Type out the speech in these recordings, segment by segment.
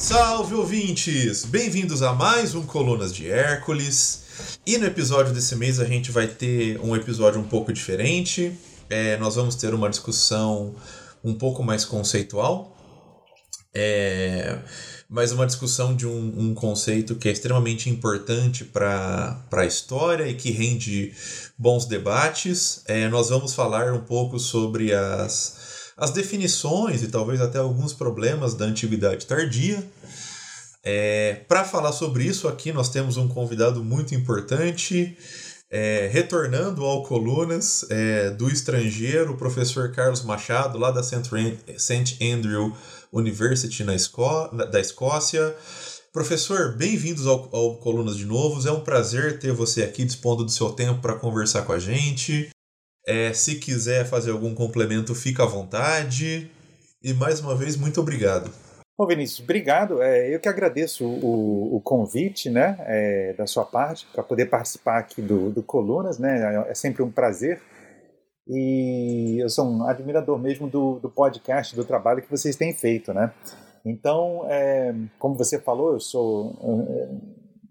Salve ouvintes! Bem-vindos a mais um Colunas de Hércules. E no episódio desse mês a gente vai ter um episódio um pouco diferente. É, nós vamos ter uma discussão um pouco mais conceitual. É, mas uma discussão de um, um conceito que é extremamente importante para a história e que rende bons debates. É, nós vamos falar um pouco sobre as, as definições e talvez até alguns problemas da antiguidade tardia. É, Para falar sobre isso aqui, nós temos um convidado muito importante, é, retornando ao Colunas é, do estrangeiro, o professor Carlos Machado, lá da St. Andrew University na Escó da Escócia. Professor, bem-vindos ao, ao Colunas de Novos. É um prazer ter você aqui dispondo do seu tempo para conversar com a gente. É, se quiser fazer algum complemento, fica à vontade. E mais uma vez, muito obrigado. Bom, Vinícius, obrigado. É, eu que agradeço o, o convite né, é, da sua parte para poder participar aqui do, do Colunas. Né, é sempre um prazer. E eu sou um admirador mesmo do, do podcast, do trabalho que vocês têm feito. Né? Então, é, como você falou, eu sou,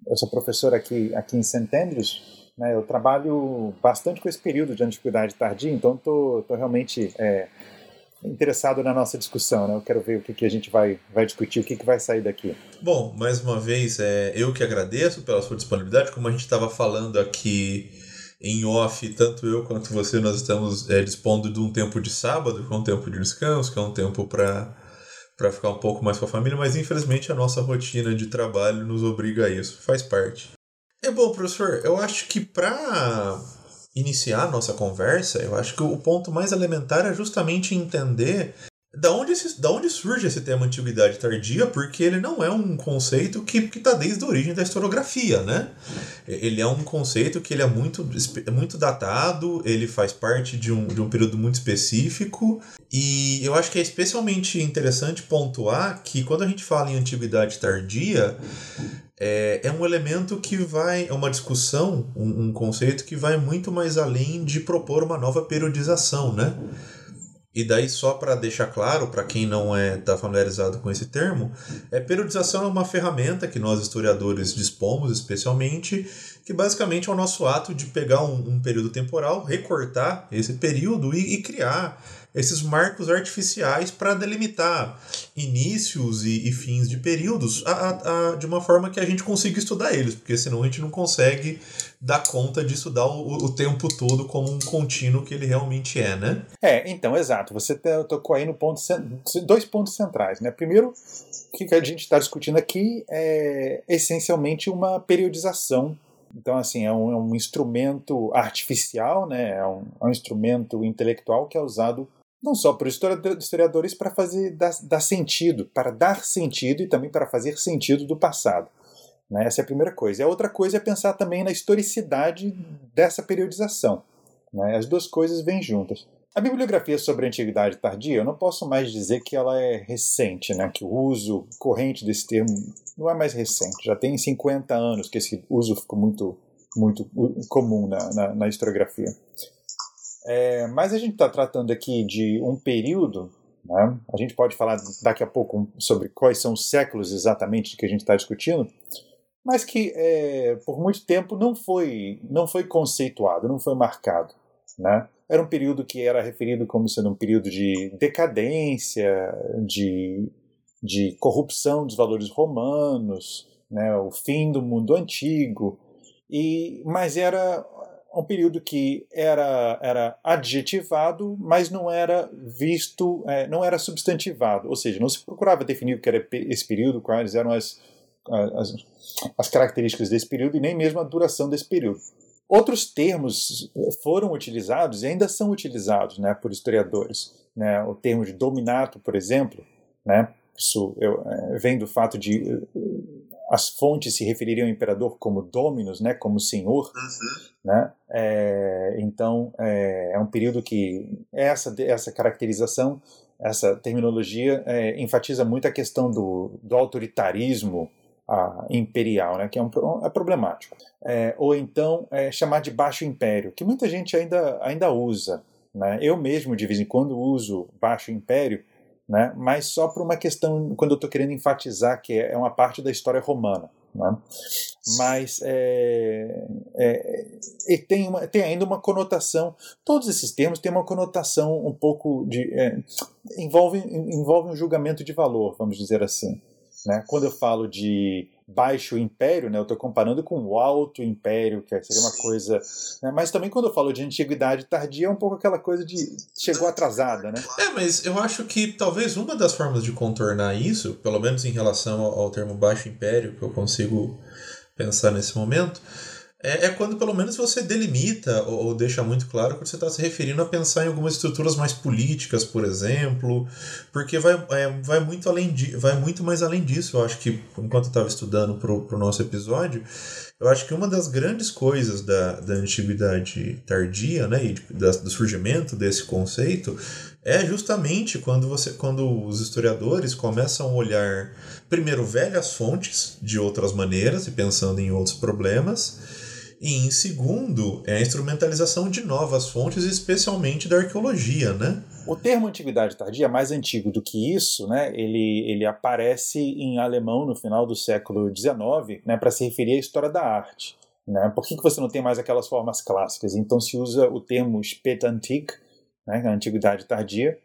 eu sou professor aqui, aqui em St. Andrews. Né, eu trabalho bastante com esse período de antiguidade tardia, então estou realmente é, interessado na nossa discussão, né? Eu quero ver o que, que a gente vai, vai discutir, o que, que vai sair daqui. Bom, mais uma vez, é, eu que agradeço pela sua disponibilidade. Como a gente estava falando aqui em off, tanto eu quanto você, nós estamos é, dispondo de um tempo de sábado, que é um tempo de descanso, que é um tempo para para ficar um pouco mais com a família, mas infelizmente a nossa rotina de trabalho nos obriga a isso, faz parte. É bom, professor, eu acho que para iniciar a nossa conversa, eu acho que o ponto mais elementar é justamente entender da onde, esse, da onde surge esse tema antiguidade tardia, porque ele não é um conceito que está desde a origem da historiografia, né? Ele é um conceito que ele é muito, muito datado, ele faz parte de um, de um período muito específico, e eu acho que é especialmente interessante pontuar que quando a gente fala em antiguidade tardia, é, é um elemento que vai. É uma discussão, um, um conceito que vai muito mais além de propor uma nova periodização, né? E daí, só para deixar claro, para quem não é tá familiarizado com esse termo, é periodização é uma ferramenta que nós historiadores dispomos, especialmente, que basicamente é o nosso ato de pegar um, um período temporal, recortar esse período e, e criar esses marcos artificiais para delimitar inícios e, e, fins de períodos a, a, a, de uma forma que a gente consiga estudar eles, porque senão a gente não consegue dar conta de estudar o, o tempo todo como um contínuo que ele realmente é, né? É, então, exato. Você tocou aí no ponto dois pontos centrais, né? Primeiro, o que a gente está discutindo aqui é essencialmente uma periodização então, assim, é um, é um, instrumento artificial, né? é, um, é um instrumento intelectual que é usado não só por historiadores para fazer dar, dar, sentido, para dar sentido e também para fazer sentido do passado. Né? Essa é a primeira coisa. E a outra coisa é pensar também na historicidade dessa periodização. Né? As duas coisas vêm juntas. A bibliografia sobre a antiguidade tardia, eu não posso mais dizer que ela é recente, né? que o uso corrente desse termo não é mais recente. Já tem 50 anos que esse uso ficou muito, muito comum na, na, na historiografia. É, mas a gente está tratando aqui de um período, né? a gente pode falar daqui a pouco sobre quais são os séculos exatamente que a gente está discutindo, mas que é, por muito tempo não foi, não foi conceituado, não foi marcado. Né? Era um período que era referido como sendo um período de decadência, de, de corrupção dos valores romanos, né? o fim do mundo antigo, e, mas era um período que era, era adjetivado, mas não era visto, é, não era substantivado, ou seja, não se procurava definir o que era esse período, quais eram as, as, as características desse período e nem mesmo a duração desse período. Outros termos foram utilizados e ainda são utilizados né, por historiadores. Né? O termo de dominato, por exemplo, né, isso eu, é, vem do fato de as fontes se refeririam ao imperador como dominus, né, como senhor, uhum. né? É, então é, é, um período que essa essa caracterização, essa terminologia é, enfatiza muito a questão do, do autoritarismo a, imperial, né, que é, um, é problemático. É, ou então é, chamar de baixo império, que muita gente ainda ainda usa. Né? Eu mesmo de vez em quando uso baixo império né? mas só por uma questão, quando eu estou querendo enfatizar que é uma parte da história romana. Né? Mas é, é, tem, uma, tem ainda uma conotação, todos esses termos têm uma conotação um pouco de. É, envolve, envolve um julgamento de valor, vamos dizer assim. Né? Quando eu falo de baixo império, né, eu estou comparando com o alto império, que seria uma coisa. Né, mas também quando eu falo de antiguidade tardia, é um pouco aquela coisa de chegou atrasada, né? É, mas eu acho que talvez uma das formas de contornar isso, pelo menos em relação ao, ao termo baixo império, que eu consigo pensar nesse momento, é, é quando pelo menos você delimita ou, ou deixa muito claro que você está se referindo a pensar em algumas estruturas mais políticas, por exemplo, porque vai, é, vai, muito, além de, vai muito mais além disso. Eu acho que, enquanto eu estava estudando para o nosso episódio, eu acho que uma das grandes coisas da, da antiguidade tardia, né, e da, do surgimento desse conceito, é justamente quando, você, quando os historiadores começam a olhar, primeiro, velhas fontes de outras maneiras e pensando em outros problemas e em segundo, é a instrumentalização de novas fontes, especialmente da arqueologia, né? O termo antiguidade tardia é mais antigo do que isso, né? Ele, ele aparece em alemão no final do século XIX, né, para se referir à história da arte. Né? Por que, que você não tem mais aquelas formas clássicas? Então se usa o termo Spätantike, né, a antiguidade tardia,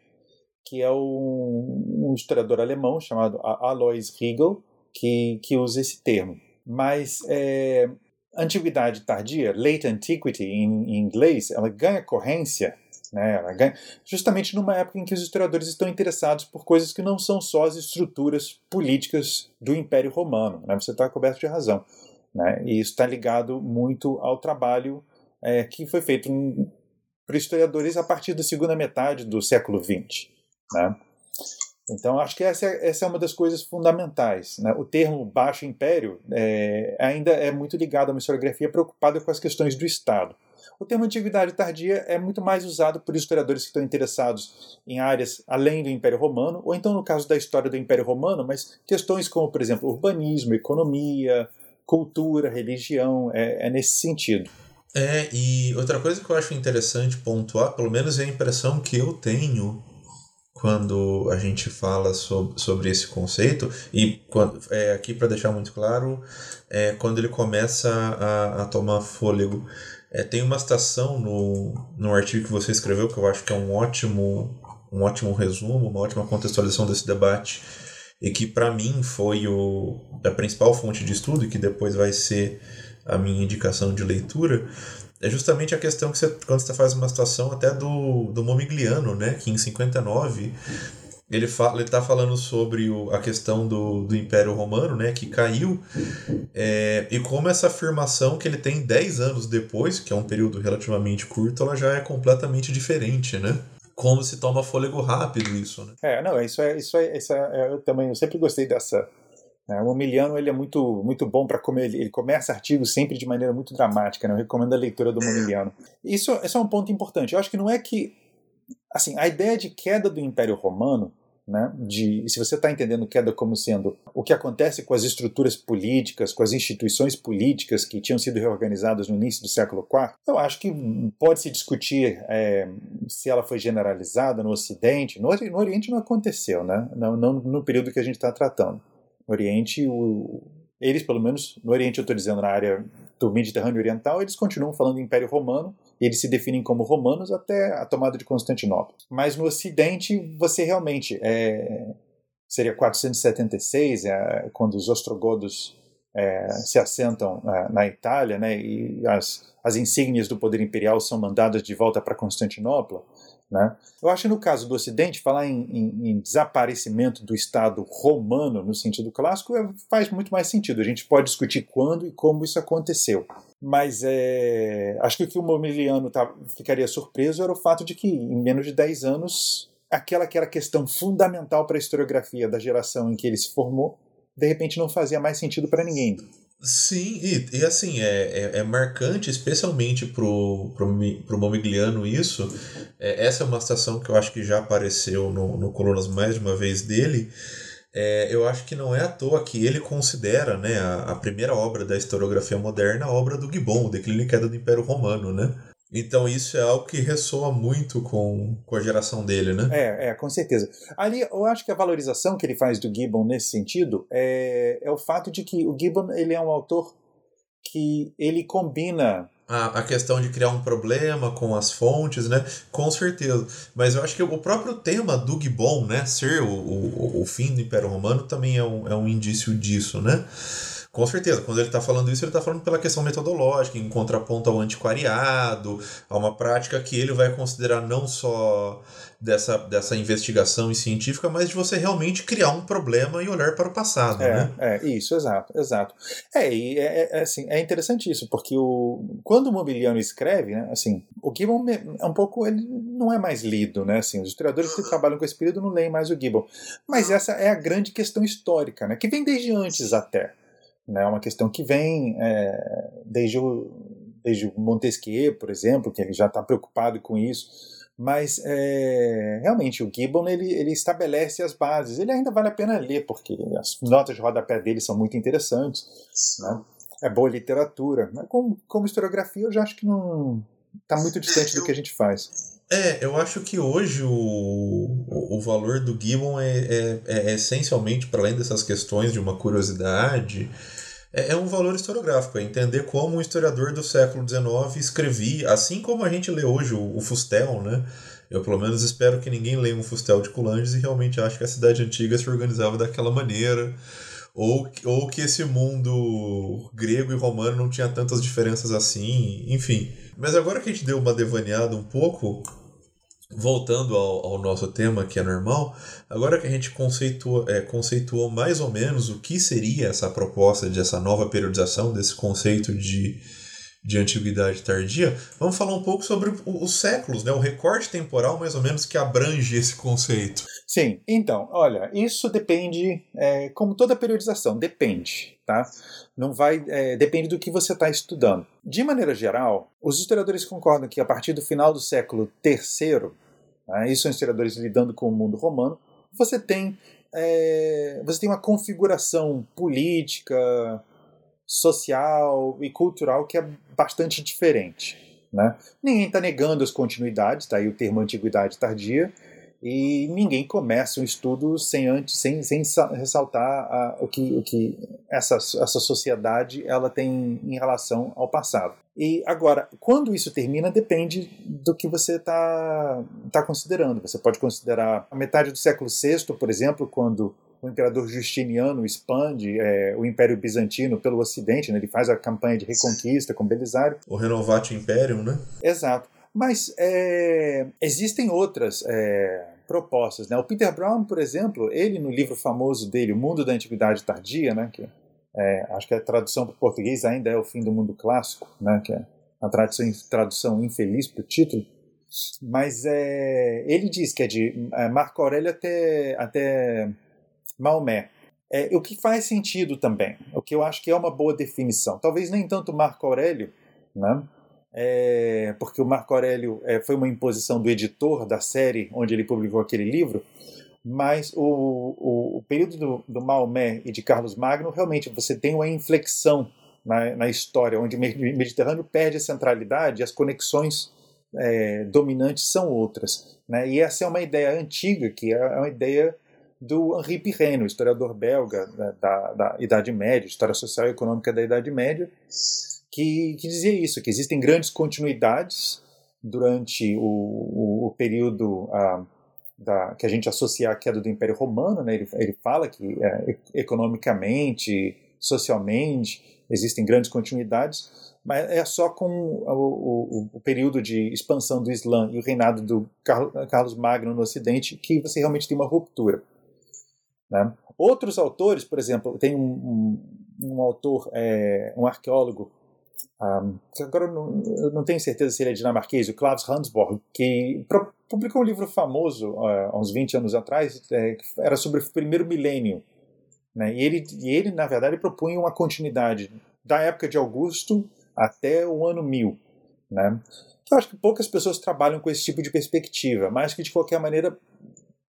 que é um, um historiador alemão chamado Alois Riegel que, que usa esse termo. Mas é, antiguidade tardia, late antiquity em, em inglês, ela ganha corrência né, ganha, justamente numa época em que os historiadores estão interessados por coisas que não são só as estruturas políticas do Império Romano. Né, você está coberto de razão. Né, e isso está ligado muito ao trabalho é, que foi feito por historiadores a partir da segunda metade do século XX. Então, acho que essa é, essa é uma das coisas fundamentais. Né? O termo Baixo Império é, ainda é muito ligado a uma historiografia preocupada com as questões do Estado. O termo Antiguidade Tardia é muito mais usado por historiadores que estão interessados em áreas além do Império Romano, ou então no caso da história do Império Romano, mas questões como, por exemplo, urbanismo, economia, cultura, religião, é, é nesse sentido. É, e outra coisa que eu acho interessante pontuar, pelo menos é a impressão que eu tenho quando a gente fala sobre, sobre esse conceito, e quando, é, aqui para deixar muito claro, é, quando ele começa a, a tomar fôlego. É, tem uma citação no, no artigo que você escreveu que eu acho que é um ótimo, um ótimo resumo, uma ótima contextualização desse debate, e que para mim foi o, a principal fonte de estudo e que depois vai ser a minha indicação de leitura, é justamente a questão que você, quando você faz uma situação até do, do Momigliano, né, que em 59 ele fala, está falando sobre o, a questão do, do Império Romano, né, que caiu, é, e como essa afirmação que ele tem 10 anos depois, que é um período relativamente curto, ela já é completamente diferente, né? Como se toma fôlego rápido isso, né? É, não, isso é, isso é, isso é eu também eu sempre gostei dessa, é, o Momiliano ele é muito, muito bom para comer. Ele começa artigos sempre de maneira muito dramática. Né? Eu recomendo a leitura do Momiliano. Isso, isso é um ponto importante. Eu acho que não é que. Assim, a ideia de queda do Império Romano, né, de, se você está entendendo queda como sendo o que acontece com as estruturas políticas, com as instituições políticas que tinham sido reorganizadas no início do século IV, eu acho que pode se discutir é, se ela foi generalizada no Ocidente. No, no Oriente não aconteceu, né? não, não no período que a gente está tratando. No Oriente, o, eles, pelo menos no Oriente, eu estou dizendo na área do Mediterrâneo Oriental, eles continuam falando Império Romano eles se definem como romanos até a tomada de Constantinopla. Mas no Ocidente, você realmente é, seria 476, é, quando os ostrogodos é, se assentam é, na Itália, né, e as, as insígnias do poder imperial são mandadas de volta para Constantinopla. Né? Eu acho que no caso do Ocidente, falar em, em, em, desaparecimento do Estado romano no sentido clássico é, faz muito mais sentido. A gente pode discutir quando e como isso aconteceu. Mas é, acho que o que o Momiliano tá, ficaria surpreso era o fato de que, em menos de 10 anos, aquela que era questão fundamental para a historiografia da geração em que ele se formou, de repente não fazia mais sentido para ninguém. Sim, e, e assim, é, é, é, marcante, especialmente pro, pro, pro Momigliano isso. É, essa é uma citação que eu acho que já apareceu no, no Colunas mais de uma vez dele. É, eu acho que não é à toa que ele considera né, a, a primeira obra da historiografia moderna a obra do Gibbon, o Declínio e Queda do Império Romano, né? Então isso é algo que ressoa muito com, com a geração dele, né? É, é, com certeza. Ali, eu acho que a valorização que ele faz do Gibbon nesse sentido é, é o fato de que o Gibbon ele é um autor que ele combina a, a questão de criar um problema com as fontes, né? Com certeza. Mas eu acho que o próprio tema do Gibbon, né? Ser o, o, o fim do Império Romano também é um, é um indício disso, né? Com certeza, quando ele está falando isso, ele está falando pela questão metodológica, em contraponto ao antiquariado, a uma prática que ele vai considerar não só dessa, dessa investigação científica, mas de você realmente criar um problema e olhar para o passado, é, né? É, isso, exato, exato. É, e é, é, assim, é interessante isso, porque o, quando o Mobiliano escreve, né, assim, o Gibbon é um pouco, ele não é mais lido, né, assim, os historiadores que trabalham com esse período não leem mais o Gibbon, mas essa é a grande questão histórica, né, que vem desde antes até, né? É uma questão que vem é, desde, o, desde o Montesquieu, por exemplo, que ele já está preocupado com isso. Mas é, realmente o Gibbon ele, ele estabelece as bases. Ele ainda vale a pena ler, porque as notas de rodapé dele são muito interessantes. Né? É boa literatura. Mas como, como historiografia, eu já acho que não está muito distante do que a gente faz. É, eu acho que hoje o, o, o valor do Gibbon é, é, é essencialmente, para além dessas questões de uma curiosidade, é, é um valor historiográfico, é entender como um historiador do século XIX escrevia, assim como a gente lê hoje o, o Fustel, né? Eu, pelo menos, espero que ninguém leia um Fustel de Coulanges e realmente ache que a cidade antiga se organizava daquela maneira, ou, ou que esse mundo grego e romano não tinha tantas diferenças assim, enfim. Mas agora que a gente deu uma devaneada um pouco, voltando ao, ao, nosso tema, que é normal, agora que a gente conceituou, é, conceituou mais ou menos o que seria essa proposta de essa nova periodização, desse conceito de, de antiguidade tardia, vamos falar um pouco sobre os séculos, né? o recorte temporal mais ou menos que abrange esse conceito. Sim, então, olha, isso depende, é, como toda periodização, depende, tá? Não vai, é, depende do que você está estudando. De maneira geral, os historiadores concordam que a partir do final do século III, né, isso são historiadores lidando com o mundo romano, você tem, é, você tem uma configuração política, social e cultural que é bastante diferente. Né? Ninguém está negando as continuidades, tá o termo antiguidade tardia, e ninguém começa um estudo sem antes sem, sem ressaltar a, o que, o que essa, essa sociedade ela tem em relação ao passado. E agora, quando isso termina, depende do que você está tá considerando. Você pode considerar a metade do século VI, por exemplo, quando o imperador Justiniano expande é, o Império Bizantino pelo Ocidente, né? ele faz a campanha de reconquista com Belisário. O Renovatio Imperium, né? Exato. Mas é, existem outras é, propostas. Né? O Peter Brown, por exemplo, ele no livro famoso dele, O Mundo da Antiguidade Tardia, né, que é, acho que a tradução para o português ainda é O Fim do Mundo Clássico, né, que é uma tradução, tradução infeliz para o título, mas é, ele diz que é de é, Marco Aurélio até, até Maomé. É, o que faz sentido também, o que eu acho que é uma boa definição. Talvez nem tanto Marco Aurélio, né? É, porque o Marco Aurélio é, foi uma imposição do editor da série onde ele publicou aquele livro, mas o, o, o período do, do, Maomé e de Carlos Magno, realmente você tem uma inflexão na, na história, onde o Mediterrâneo perde a centralidade as conexões é, dominantes são outras. Né? E essa é uma ideia antiga, que é uma ideia do Henri Pirenne, historiador belga da, da, da Idade Média, história social e econômica da Idade Média, que, que dizia isso, que existem grandes continuidades durante o, o, o período ah, da, que a gente associa à queda do Império Romano. Né? Ele, ele fala que é, economicamente, socialmente, existem grandes continuidades, mas é só com o, o, período de expansão do Islã e o reinado do Carlos Magno no Ocidente que você realmente tem uma ruptura. Né? Outros autores, por exemplo, tem um, um, um autor, é, um arqueólogo um, agora eu não, eu não, tenho certeza se ele é dinamarquês, o Klaus Hansborg, que publicou um livro famoso uh, há uns 20 anos atrás, é, era sobre o primeiro milênio. Né? E, ele, e ele, na verdade, propunha uma continuidade da época de Augusto até o ano 1000. Né? Eu acho que poucas pessoas trabalham com esse tipo de perspectiva, mas que, de qualquer maneira,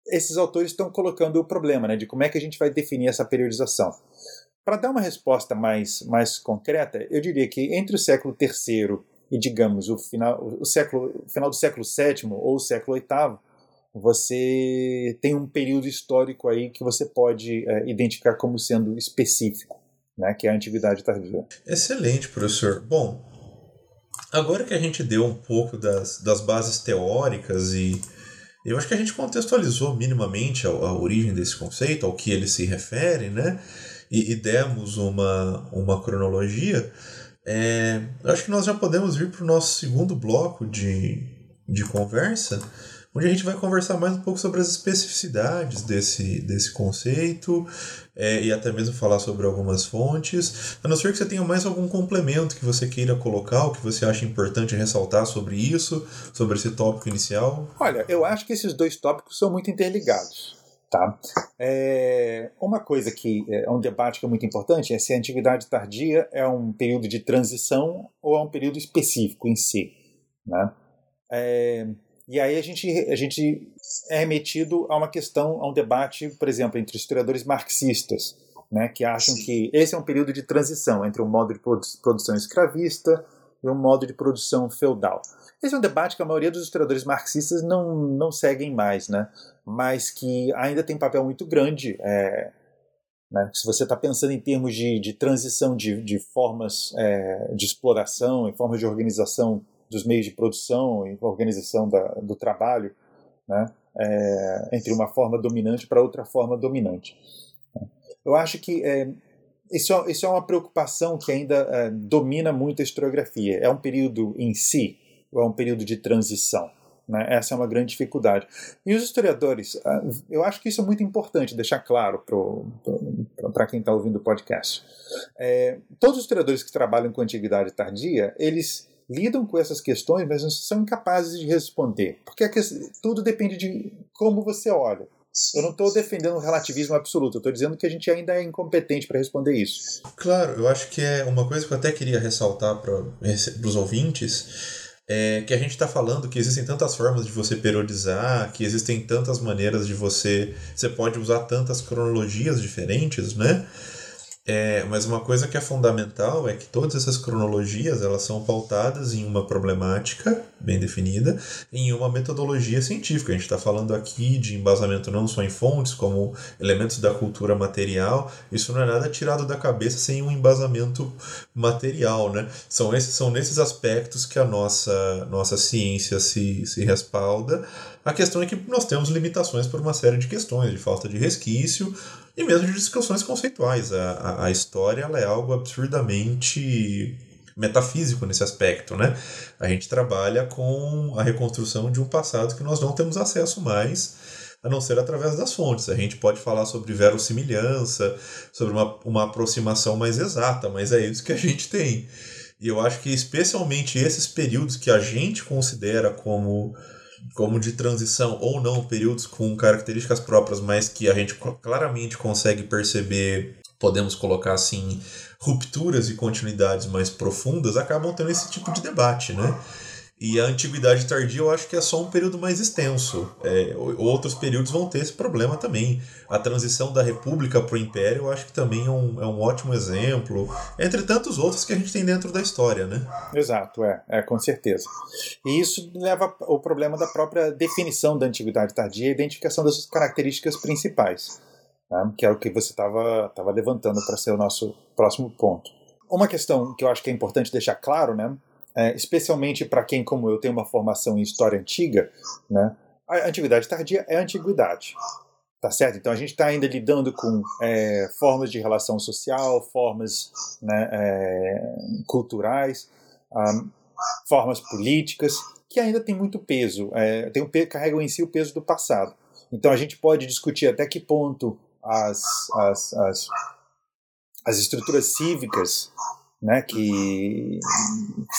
esses autores estão colocando o problema né, de como é que a gente vai definir essa periodização. Para dar uma resposta mais, mais concreta, eu diria que entre o século III e digamos o final, o século, o final do século VII ou século VIII, você tem um período histórico aí que você pode é, identificar como sendo específico, né, que é a antiguidade tardia. Excelente, professor. Bom, agora que a gente deu um pouco das, das bases teóricas e eu acho que a gente contextualizou minimamente a, a origem desse conceito, ao que ele se refere, né? E, e demos uma, uma cronologia. É, acho que nós já podemos vir para o nosso segundo bloco de, de conversa, onde a gente vai conversar mais um pouco sobre as especificidades desse, desse conceito é, e até mesmo falar sobre algumas fontes. A não ser que você tenha mais algum complemento que você queira colocar, o que você acha importante ressaltar sobre isso, sobre esse tópico inicial. Olha, eu acho que esses dois tópicos são muito interligados. Tá? É, uma coisa que é um debate que é muito importante é se a antiguidade tardia é um período de transição ou é um período específico em si. Né? É, e aí a gente, a gente é remetido a uma questão, a um debate, por exemplo, entre historiadores marxistas, né, que acham Sim. que esse é um período de transição entre um modo de produção escravista e um modo de produção feudal. Esse é um debate que a maioria dos historiadores marxistas não, não seguem mais, né, mas que ainda tem um papel muito grande. É, né, se você está pensando em termos de, de transição de, de formas é, de exploração, em formas de organização dos meios de produção e organização da, do trabalho, né, é, entre uma forma dominante para outra forma dominante. Eu acho que é, isso, é, isso é uma preocupação que ainda é, domina muito a historiografia. É um período em si ou é um período de transição? Né? Essa é uma grande dificuldade. E os historiadores, ah, eu acho que isso é muito importante deixar claro para quem está ouvindo o podcast. É, todos os historiadores que trabalham com antiguidade tardia, eles lidam com essas questões, mas são incapazes de responder. Porque tudo depende de como você olha. Eu não estou defendendo o relativismo absoluto, eu estou dizendo que a gente ainda é incompetente para responder isso. Claro, eu acho que é uma coisa que eu até queria ressaltar para os ouvintes. É que a gente está falando que existem tantas formas de você periodizar, que existem tantas maneiras de você. Você pode usar tantas cronologias diferentes, né? É, mas uma coisa que é fundamental é que todas essas cronologias elas são pautadas em uma problemática bem definida, em uma metodologia científica. A gente está falando aqui de embasamento não só em fontes, como elementos da cultura material. Isso não é nada tirado da cabeça sem um embasamento material, né? São esses são nesses aspectos que a nossa nossa ciência se, se respalda. A questão é que nós temos limitações por uma série de questões, de falta de resquício, e mesmo de discussões conceituais. A, a, a história é algo absurdamente metafísico nesse aspecto, né? A gente trabalha com a reconstrução de um passado que nós não temos acesso mais, a não ser através das fontes. A gente pode falar sobre verossimilhança, sobre uma, uma aproximação mais exata, mas é isso que a gente tem. E eu acho que especialmente esses períodos que a gente considera como como de transição ou não, períodos com características próprias, mas que a gente claramente consegue perceber, podemos colocar assim, rupturas e continuidades mais profundas, acabam tendo esse tipo de debate, né? E a antiguidade tardia eu acho que é só um período mais extenso. É, outros períodos vão ter esse problema também. A transição da república para o império eu acho que também é um, é um ótimo exemplo, entre tantos outros que a gente tem dentro da história, né? Exato, é, é com certeza. E isso leva ao problema da própria definição da antiguidade tardia e identificação das suas características principais, né? que é o que você estava tava levantando para ser o nosso próximo ponto. Uma questão que eu acho que é importante deixar claro, né? É, especialmente para quem, como eu, tem uma formação em história antiga, né, a antiguidade tardia é a antiguidade. Tá certo? Então a gente está ainda lidando com é, formas de relação social, formas né, é, culturais, um, formas políticas, que ainda tem muito peso, é, tem um, carregam em si o peso do passado. Então a gente pode discutir até que ponto as, as, as, as estruturas cívicas né, que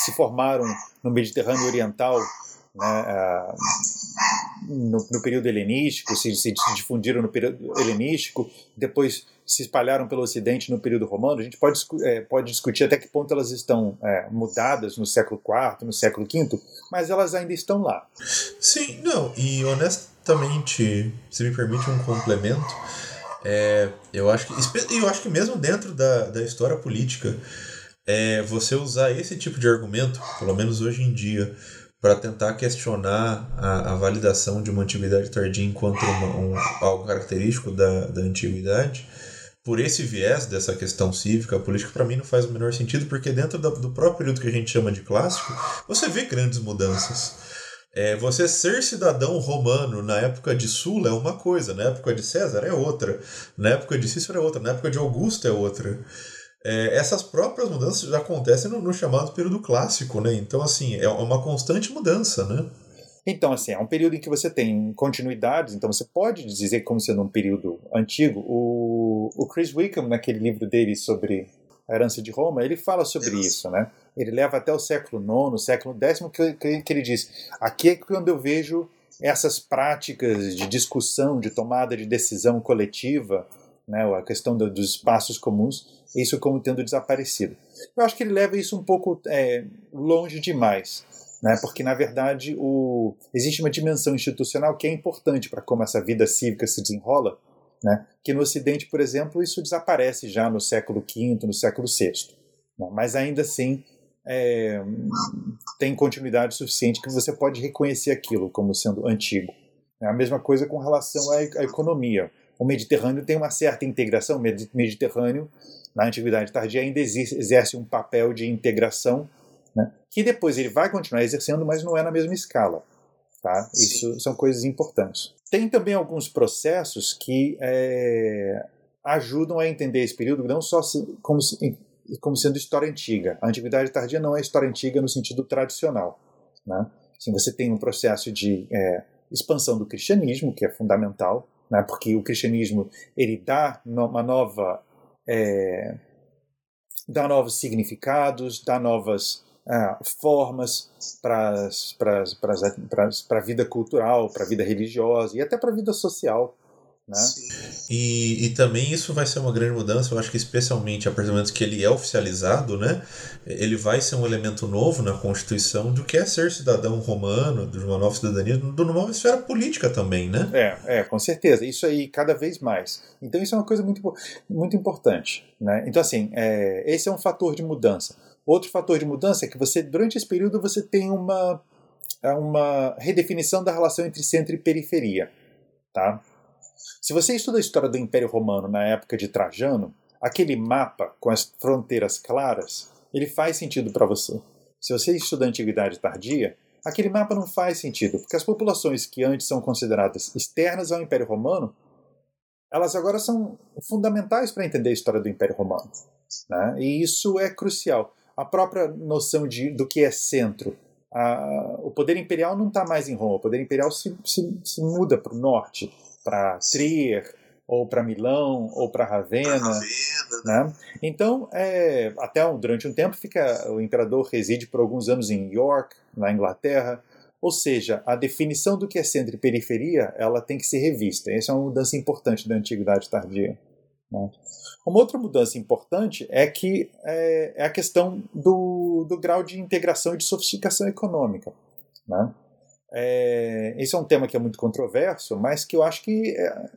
se formaram no Mediterrâneo Oriental né, no, no, período helenístico, se, se, difundiram no período helenístico, depois se espalharam pelo Ocidente no período romano. A gente pode, é, pode discutir até que ponto elas estão é, mudadas no século IV, no século V, mas elas ainda estão lá. Sim, não, e honestamente, se me permite um complemento, é, eu acho que eu acho que mesmo dentro da, da história política é você usar esse tipo de argumento, pelo menos hoje em dia, para tentar questionar a, a, validação de uma antiguidade tardia enquanto uma, um, algo característico da, da antiguidade, por esse viés dessa questão cívica, política, para mim não faz o menor sentido, porque dentro do, do próprio período que a gente chama de clássico, você vê grandes mudanças. É, você ser cidadão romano na época de Sula é uma coisa, na época de César é outra, na época de Cícero é outra, na época de Augusto é outra. É, essas próprias mudanças já acontecem no, no, chamado período clássico, né? Então, assim, é uma constante mudança, né? Então, assim, é um período em que você tem continuidades, então você pode dizer como sendo um período antigo. O, o Chris Wickham, naquele livro dele sobre a herança de Roma, ele fala sobre isso, né? Ele leva até o século IX, século X, que, que, que ele diz, aqui é quando eu vejo essas práticas de discussão, de tomada de decisão coletiva, né, a questão do, dos espaços comuns, isso como tendo desaparecido. Eu acho que ele leva isso um pouco é, longe demais, né, porque na verdade o, existe uma dimensão institucional que é importante para como essa vida cívica se desenrola, né, que no Ocidente, por exemplo, isso desaparece já no século V, no século VI. Né, mas ainda assim é, tem continuidade suficiente que você pode reconhecer aquilo como sendo antigo. É a mesma coisa com relação à, à economia o Mediterrâneo tem uma certa integração. O Mediterrâneo, na Antiguidade Tardia, ainda exerce um papel de integração, né, que depois ele vai continuar exercendo, mas não é na mesma escala. Tá? Isso são coisas importantes. Tem também alguns processos que é, ajudam a entender esse período, não só como, como sendo história antiga. A Antiguidade Tardia não é história antiga no sentido tradicional. Né? Assim, você tem um processo de é, expansão do cristianismo, que é fundamental, né? porque o cristianismo ele dá uma nova é, dá novos significados, dá novas ah, formas para a vida cultural, para a vida religiosa e até para a vida social. Né? E, e também isso vai ser uma grande mudança, eu acho que especialmente a partir do momento que ele é oficializado, né, ele vai ser um elemento novo na Constituição do que é ser cidadão romano, de uma nova cidadania, de uma nova esfera política também, né? É, é, com certeza, isso aí cada vez mais. Então isso é uma coisa muito, muito importante. Né? Então assim, é, esse é um fator de mudança. Outro fator de mudança é que você, durante esse período, você tem uma, uma redefinição da relação entre centro e periferia. Tá? Se você estuda a história do Império Romano na época de Trajano, aquele mapa com as fronteiras claras, ele faz sentido para você. Se você estuda a Antiguidade Tardia, aquele mapa não faz sentido, porque as populações que antes são consideradas externas ao Império Romano, elas agora são fundamentais para entender a história do Império Romano. Né? E isso é crucial. A própria noção de, do que é centro. A, o poder imperial não está mais em Roma, o poder imperial se, se, se muda para o norte para Trier, ou para Milão, ou para Ravenna. Ravenna. Né? Então, é, até durante um tempo, fica o imperador reside por alguns anos em York, na Inglaterra. Ou seja, a definição do que é centro e periferia ela tem que ser revista. Essa é uma mudança importante da antiguidade tardia. Né? Uma outra mudança importante é que é, é a questão do, do grau de integração e de sofisticação econômica. Né? É, esse é um tema que é muito controverso, mas que eu acho que é,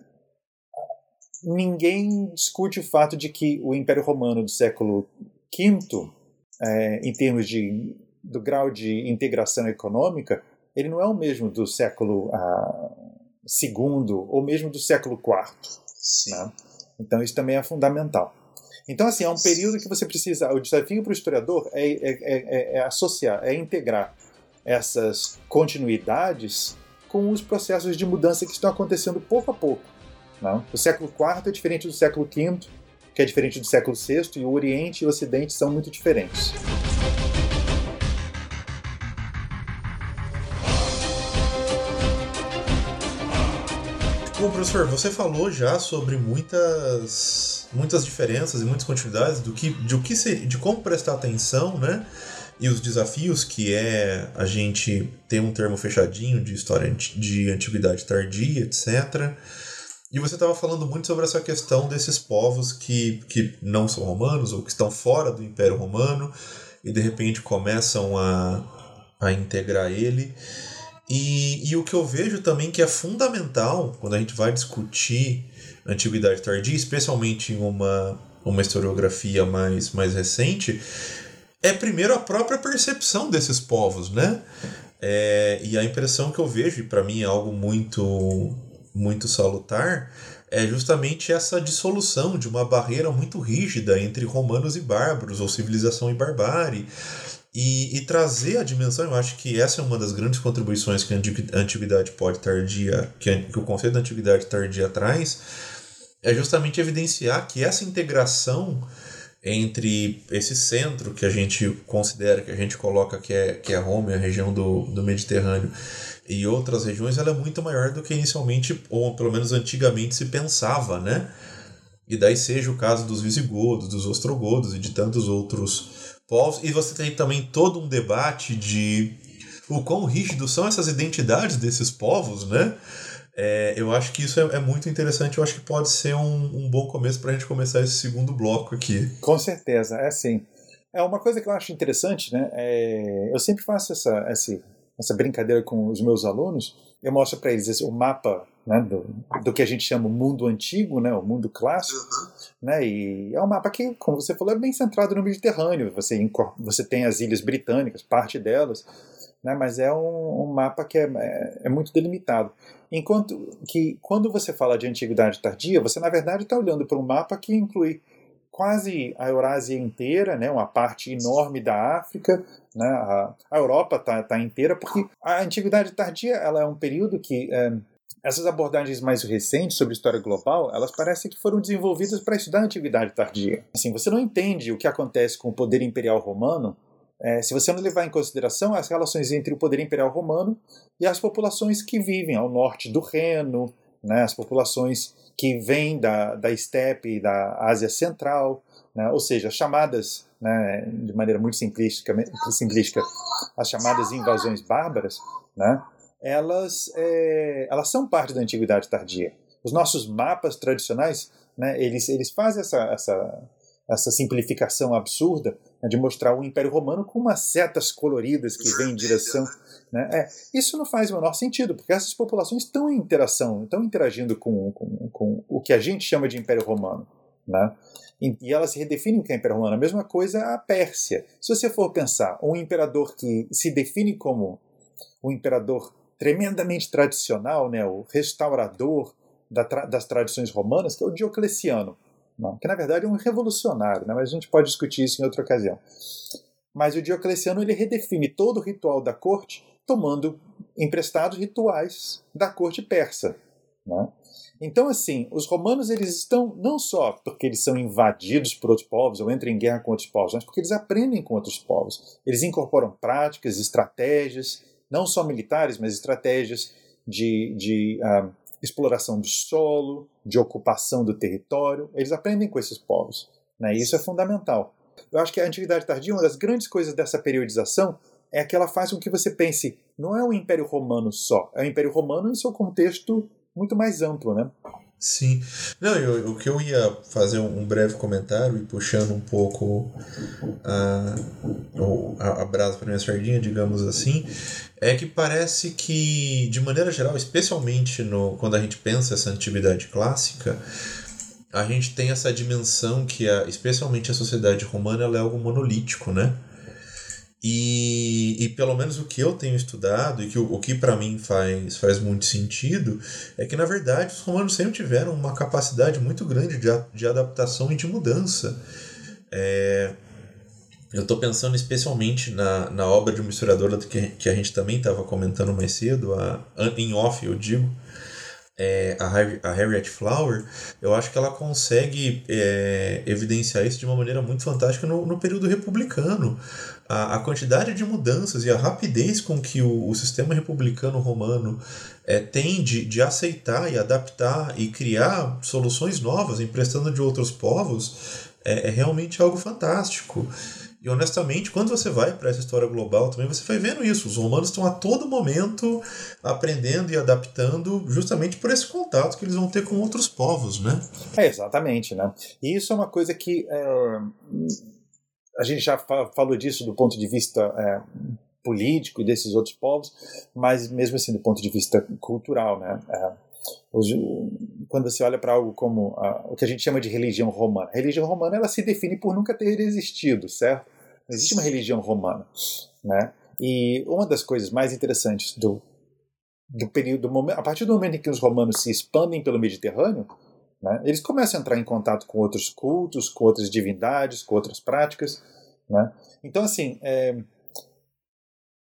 ninguém discute o fato de que o Império Romano do século V, é, em termos de, do grau de integração econômica, ele não é o mesmo do século ah, II ou mesmo do século IV. Né? Então isso também é fundamental. Então, assim, é um período que você precisa. O desafio para o historiador é, é, é, é associar, é integrar essas continuidades com os processos de mudança que estão acontecendo pouco a pouco. Não? O século IV é diferente do século V, que é diferente do século VI, e o Oriente e o Ocidente são muito diferentes. Bom, professor, você falou já sobre muitas, muitas diferenças e muitas continuidades do que, de, o que de como prestar atenção, né? E os desafios, que é a gente ter um termo fechadinho de história de antiguidade tardia, etc. E você estava falando muito sobre essa questão desses povos que, que não são romanos ou que estão fora do Império Romano e de repente começam a, a integrar ele. E, e o que eu vejo também que é fundamental quando a gente vai discutir antiguidade tardia, especialmente em uma uma historiografia mais, mais recente, é primeiro a própria percepção desses povos, né? É, e a impressão que eu vejo, e para mim é algo muito, muito salutar, é justamente essa dissolução de uma barreira muito rígida entre romanos e bárbaros, ou civilização e barbárie. E, e, trazer a dimensão, eu acho que essa é uma das grandes contribuições que a antiguidade pode tardia, que, a, que o conceito da antiguidade tardia traz, é justamente evidenciar que essa integração entre esse centro que a gente considera, que a gente coloca que é, que é Roma, a região do, do Mediterrâneo, e outras regiões, ela é muito maior do que inicialmente, ou pelo menos antigamente, se pensava, né? E daí seja o caso dos visigodos, dos ostrogodos e de tantos outros povos. E você tem também todo um debate de o quão rígidos são essas identidades desses povos, né? É, eu acho que isso é, é, muito interessante. Eu acho que pode ser um, um bom começo para a gente começar esse segundo bloco aqui. Com certeza, é sim. É uma coisa que eu acho interessante, né? É, eu sempre faço essa, essa, essa brincadeira com os meus alunos. Eu mostro para eles esse, o mapa né, do, do que a gente chama o mundo antigo, né, o mundo clássico, né, e é um mapa que, como você falou, é bem centrado no Mediterrâneo. Você, você tem as ilhas britânicas, parte delas, né, mas é um, um mapa que é, é, é, muito delimitado. Enquanto que, quando você fala de antiguidade tardia, você na verdade está olhando para um mapa que inclui quase a Eurásia inteira, né, uma parte enorme da África, né, a, a Europa está tá inteira, porque a antiguidade tardia ela é um período que é, essas abordagens mais recentes sobre história global, elas parecem que foram desenvolvidas para estudar a antiguidade tardia. Assim, você não entende o que acontece com o poder imperial romano é, se você não levar em consideração as relações entre o poder imperial romano e as populações que vivem ao norte do Reno, né, as populações que vêm da, da estepe da Ásia Central, né, ou seja, chamadas, né, de maneira muito simplística, simplística, as chamadas invasões bárbaras, né, elas, é, elas são parte da antiguidade tardia. Os nossos mapas tradicionais, né, eles, eles fazem essa, essa, essa simplificação absurda né, de mostrar o Império Romano com umas setas coloridas que vêm em direção. Né? É, isso não faz o menor sentido, porque essas populações estão em interação, estão interagindo com, com, com o que a gente chama de Império Romano. Né? E, elas redefinem o que é Império Romano. A mesma coisa a Pérsia. Se você for pensar, um imperador que se define como um imperador tremendamente tradicional, né, o restaurador da tra das tradições romanas, que é o Diocleciano que na verdade é um revolucionário, né? mas a gente pode discutir isso em outra ocasião. Mas o Diocleciano ele redefine todo o ritual da corte tomando emprestados rituais da corte persa. Né? Então, assim, os romanos eles estão não só porque eles são invadidos por outros povos ou entram em guerra com outros povos, mas porque eles aprendem com outros povos. Eles incorporam práticas, estratégias, não só militares, mas estratégias de, de uh, exploração do solo, de ocupação do território. Eles aprendem com esses povos. Né? Isso é fundamental. Eu acho que a Antiguidade Tardia, uma das grandes coisas dessa periodização é que ela faz com que você pense, não é o Império Romano só, é o Império Romano em seu contexto muito mais amplo, né? Sim. Não, eu, o que eu ia fazer um breve comentário e puxando um pouco a, a, a brasa para minha sardinha, digamos assim, é que parece que, de maneira geral, especialmente no, quando a gente pensa essa antiguidade clássica, a gente tem essa dimensão que, a, especialmente a sociedade romana, ela é algo monolítico, né? E, e pelo menos o que eu tenho estudado e que o, que para mim faz, faz muito sentido é que na verdade os romanos sempre tiveram uma capacidade muito grande de, de adaptação e de mudança. É, eu estou pensando especialmente na, na obra de uma historiadora que, que a gente também estava comentando mais cedo, a, em off eu digo, é, a, a Harriet Flower, eu acho que ela consegue é, evidenciar isso de uma maneira muito fantástica no, no período republicano. A, a quantidade de mudanças e a rapidez com que o, o sistema republicano romano é, tem de, de aceitar e adaptar e criar soluções novas, emprestando de outros povos, é, é realmente algo fantástico. E honestamente, quando você vai para essa história global também, você vai vendo isso. Os romanos estão a todo momento aprendendo e adaptando, justamente por esse contato que eles vão ter com outros povos, né? É, exatamente, né? E isso é uma coisa que é, a gente já falou disso do ponto de vista é, político desses outros povos, mas mesmo assim do ponto de vista cultural, né? É, quando você olha para algo como a, o que a gente chama de religião romana. A religião romana ela se define por nunca ter existido, certo? Não existe uma religião romana, né? E uma das coisas mais interessantes do, do período, do momento, a partir do momento em que os romanos se expandem pelo Mediterrâneo, né, eles começam a entrar em contato com outros cultos, com outras divindades, com outras práticas, né? Então, assim, é,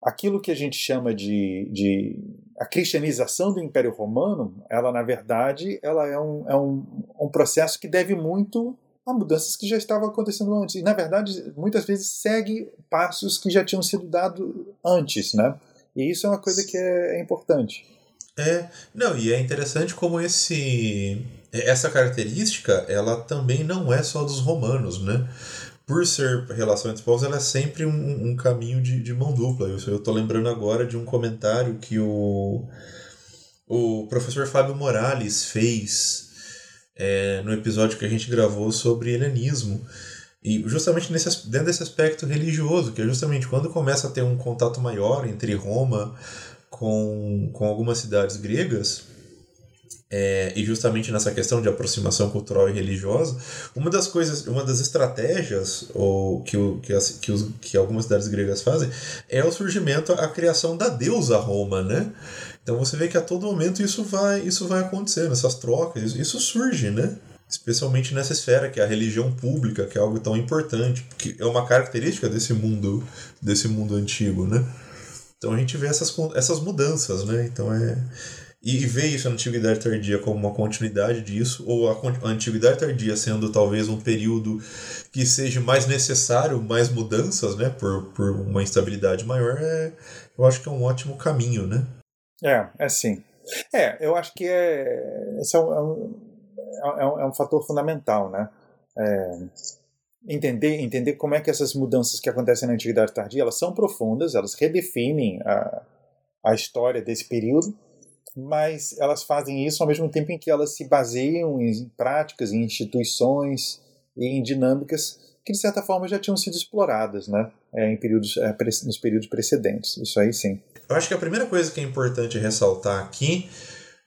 aquilo que a gente chama de, de a cristianização do Império Romano, ela na verdade ela é um, é um, um processo que deve muito a mudanças que já estavam acontecendo antes e na verdade muitas vezes segue passos que já tinham sido dados antes, né? E isso é uma coisa que é, é importante. É, não, e é interessante como esse essa característica ela também não é só dos romanos, né? por ser relação entre povos, ela é sempre um, um caminho de, de mão dupla. Eu, tô lembrando agora de um comentário que o, o professor Fábio Morales fez é, no episódio que a gente gravou sobre helenismo. E justamente nesse, dentro desse aspecto religioso, que é justamente quando começa a ter um contato maior entre Roma com, com algumas cidades gregas, é, e justamente nessa questão de aproximação cultural e religiosa, uma das coisas, uma das estratégias ou que, o, que, as, que, os, que algumas cidades gregas fazem é o surgimento, a criação da deusa Roma, né? Então você vê que a todo momento isso vai, isso vai acontecendo, essas trocas, isso, surge, né? Especialmente nessa esfera que é a religião pública, que é algo tão importante, que é uma característica desse mundo, desse mundo antigo, né? Então a gente vê essas, essas mudanças, né? Então é e ver isso na Antiguidade Tardia como uma continuidade disso, ou a, Antiguidade Tardia sendo talvez um período que seja mais necessário, mais mudanças, né, por, por uma instabilidade maior, é, eu acho que é um ótimo caminho, né? É, é sim. É, eu acho que é, esse é um, é um, é um fator fundamental, né? É, entender, entender como é que essas mudanças que acontecem na Antiguidade Tardia, elas são profundas, elas redefinem a, a história desse período, mas elas fazem isso ao mesmo tempo em que elas se baseiam em práticas, em instituições e em dinâmicas que de certa forma já tinham sido exploradas, né, é, em períodos, é, nos períodos precedentes. Isso aí sim. Eu acho que a primeira coisa que é importante ressaltar aqui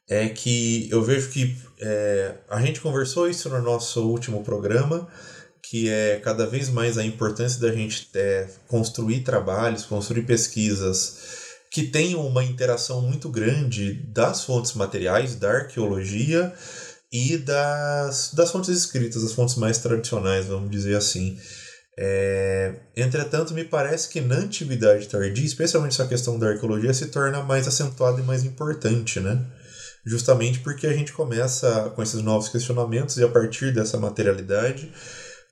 é que eu vejo que é, a gente conversou isso no nosso último programa, que é cada vez mais a importância da gente é, construir trabalhos, construir pesquisas que tem uma interação muito grande das fontes materiais, da arqueologia e das, das fontes escritas, as fontes mais tradicionais, vamos dizer assim. É, entretanto, me parece que na Antiguidade Tardia, especialmente essa questão da arqueologia, se torna mais acentuada e mais importante, né? Justamente porque a gente começa com esses novos questionamentos e a partir dessa materialidade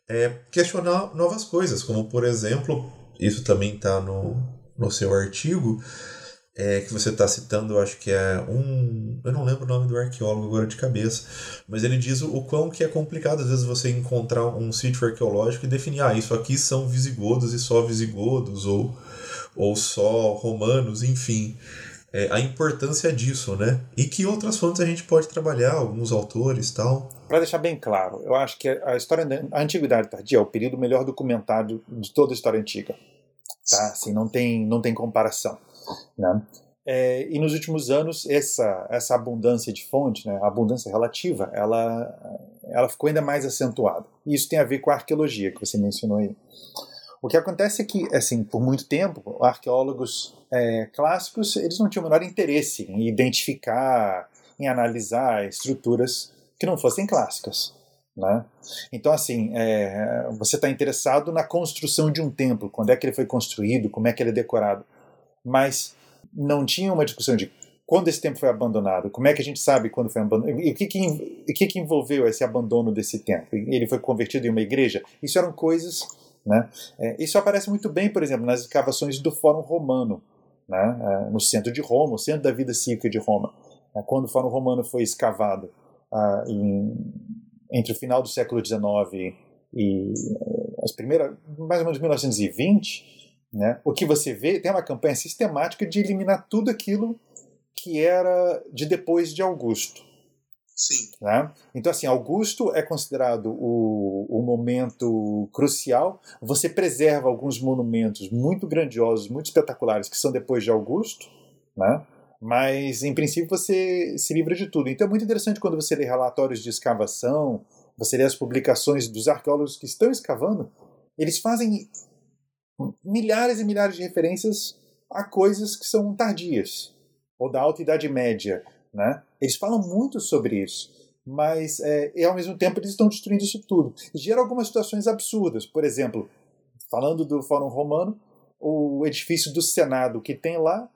é, questionar novas coisas, como por exemplo, isso também está no, no seu artigo, é, que você está citando, acho que é um. Eu não lembro o nome do arqueólogo agora de cabeça, mas ele diz o, o quão que é complicado às vezes você encontrar um sítio arqueológico e definir, ah, isso aqui são visigodos e só visigodos, ou, ou só romanos, enfim. É, a importância disso, né? E que outras fontes a gente pode trabalhar, alguns autores tal. Para deixar bem claro, eu acho que a história da Antiguidade Tardia é o período melhor documentado de toda a história antiga. Tá? Assim, não tem, não tem comparação. Né? É, e nos últimos anos, essa, essa abundância de fonte, né, a abundância relativa, ela, ela ficou ainda mais acentuada. E isso tem a ver com a arqueologia, que você mencionou aí. O que acontece é que, assim, por muito tempo, arqueólogos é, clássicos eles não tinham o menor interesse em identificar, em analisar estruturas que não fossem clássicas. Né? Então, assim, é, você está interessado na construção de um templo, quando é que ele foi construído, como é que ele é decorado mas não tinha uma discussão de quando esse templo foi abandonado, como é que a gente sabe quando foi abandonado, e o que, que, o que, que envolveu esse abandono desse templo? Ele foi convertido em uma igreja? Isso eram coisas. Né? É, isso aparece muito bem, por exemplo, nas escavações do Fórum Romano, né? É, no centro de Roma, o centro da vida cívica de Roma. É, quando o Fórum Romano foi escavado ah, em, entre o final do século XIX e as primeiras, mais ou menos 1920, né? O que você vê tem uma campanha sistemática de eliminar tudo aquilo que era de depois de Augusto. Sim. Né? Então, assim, Augusto é considerado o, o momento crucial. Você preserva alguns monumentos muito grandiosos, muito espetaculares, que são depois de Augusto, né? Mas, em princípio, você se livra de tudo. Então é muito interessante quando você lê relatórios de escavação, você lê as publicações dos arqueólogos que estão escavando, eles fazem milhares e milhares de referências a coisas que são tardias, ou da Alta Idade Média. Né? Eles falam muito sobre isso, mas é, e ao mesmo tempo eles estão destruindo isso tudo. E gera algumas situações absurdas. Por exemplo, falando do Fórum Romano, o edifício do Senado que tem lá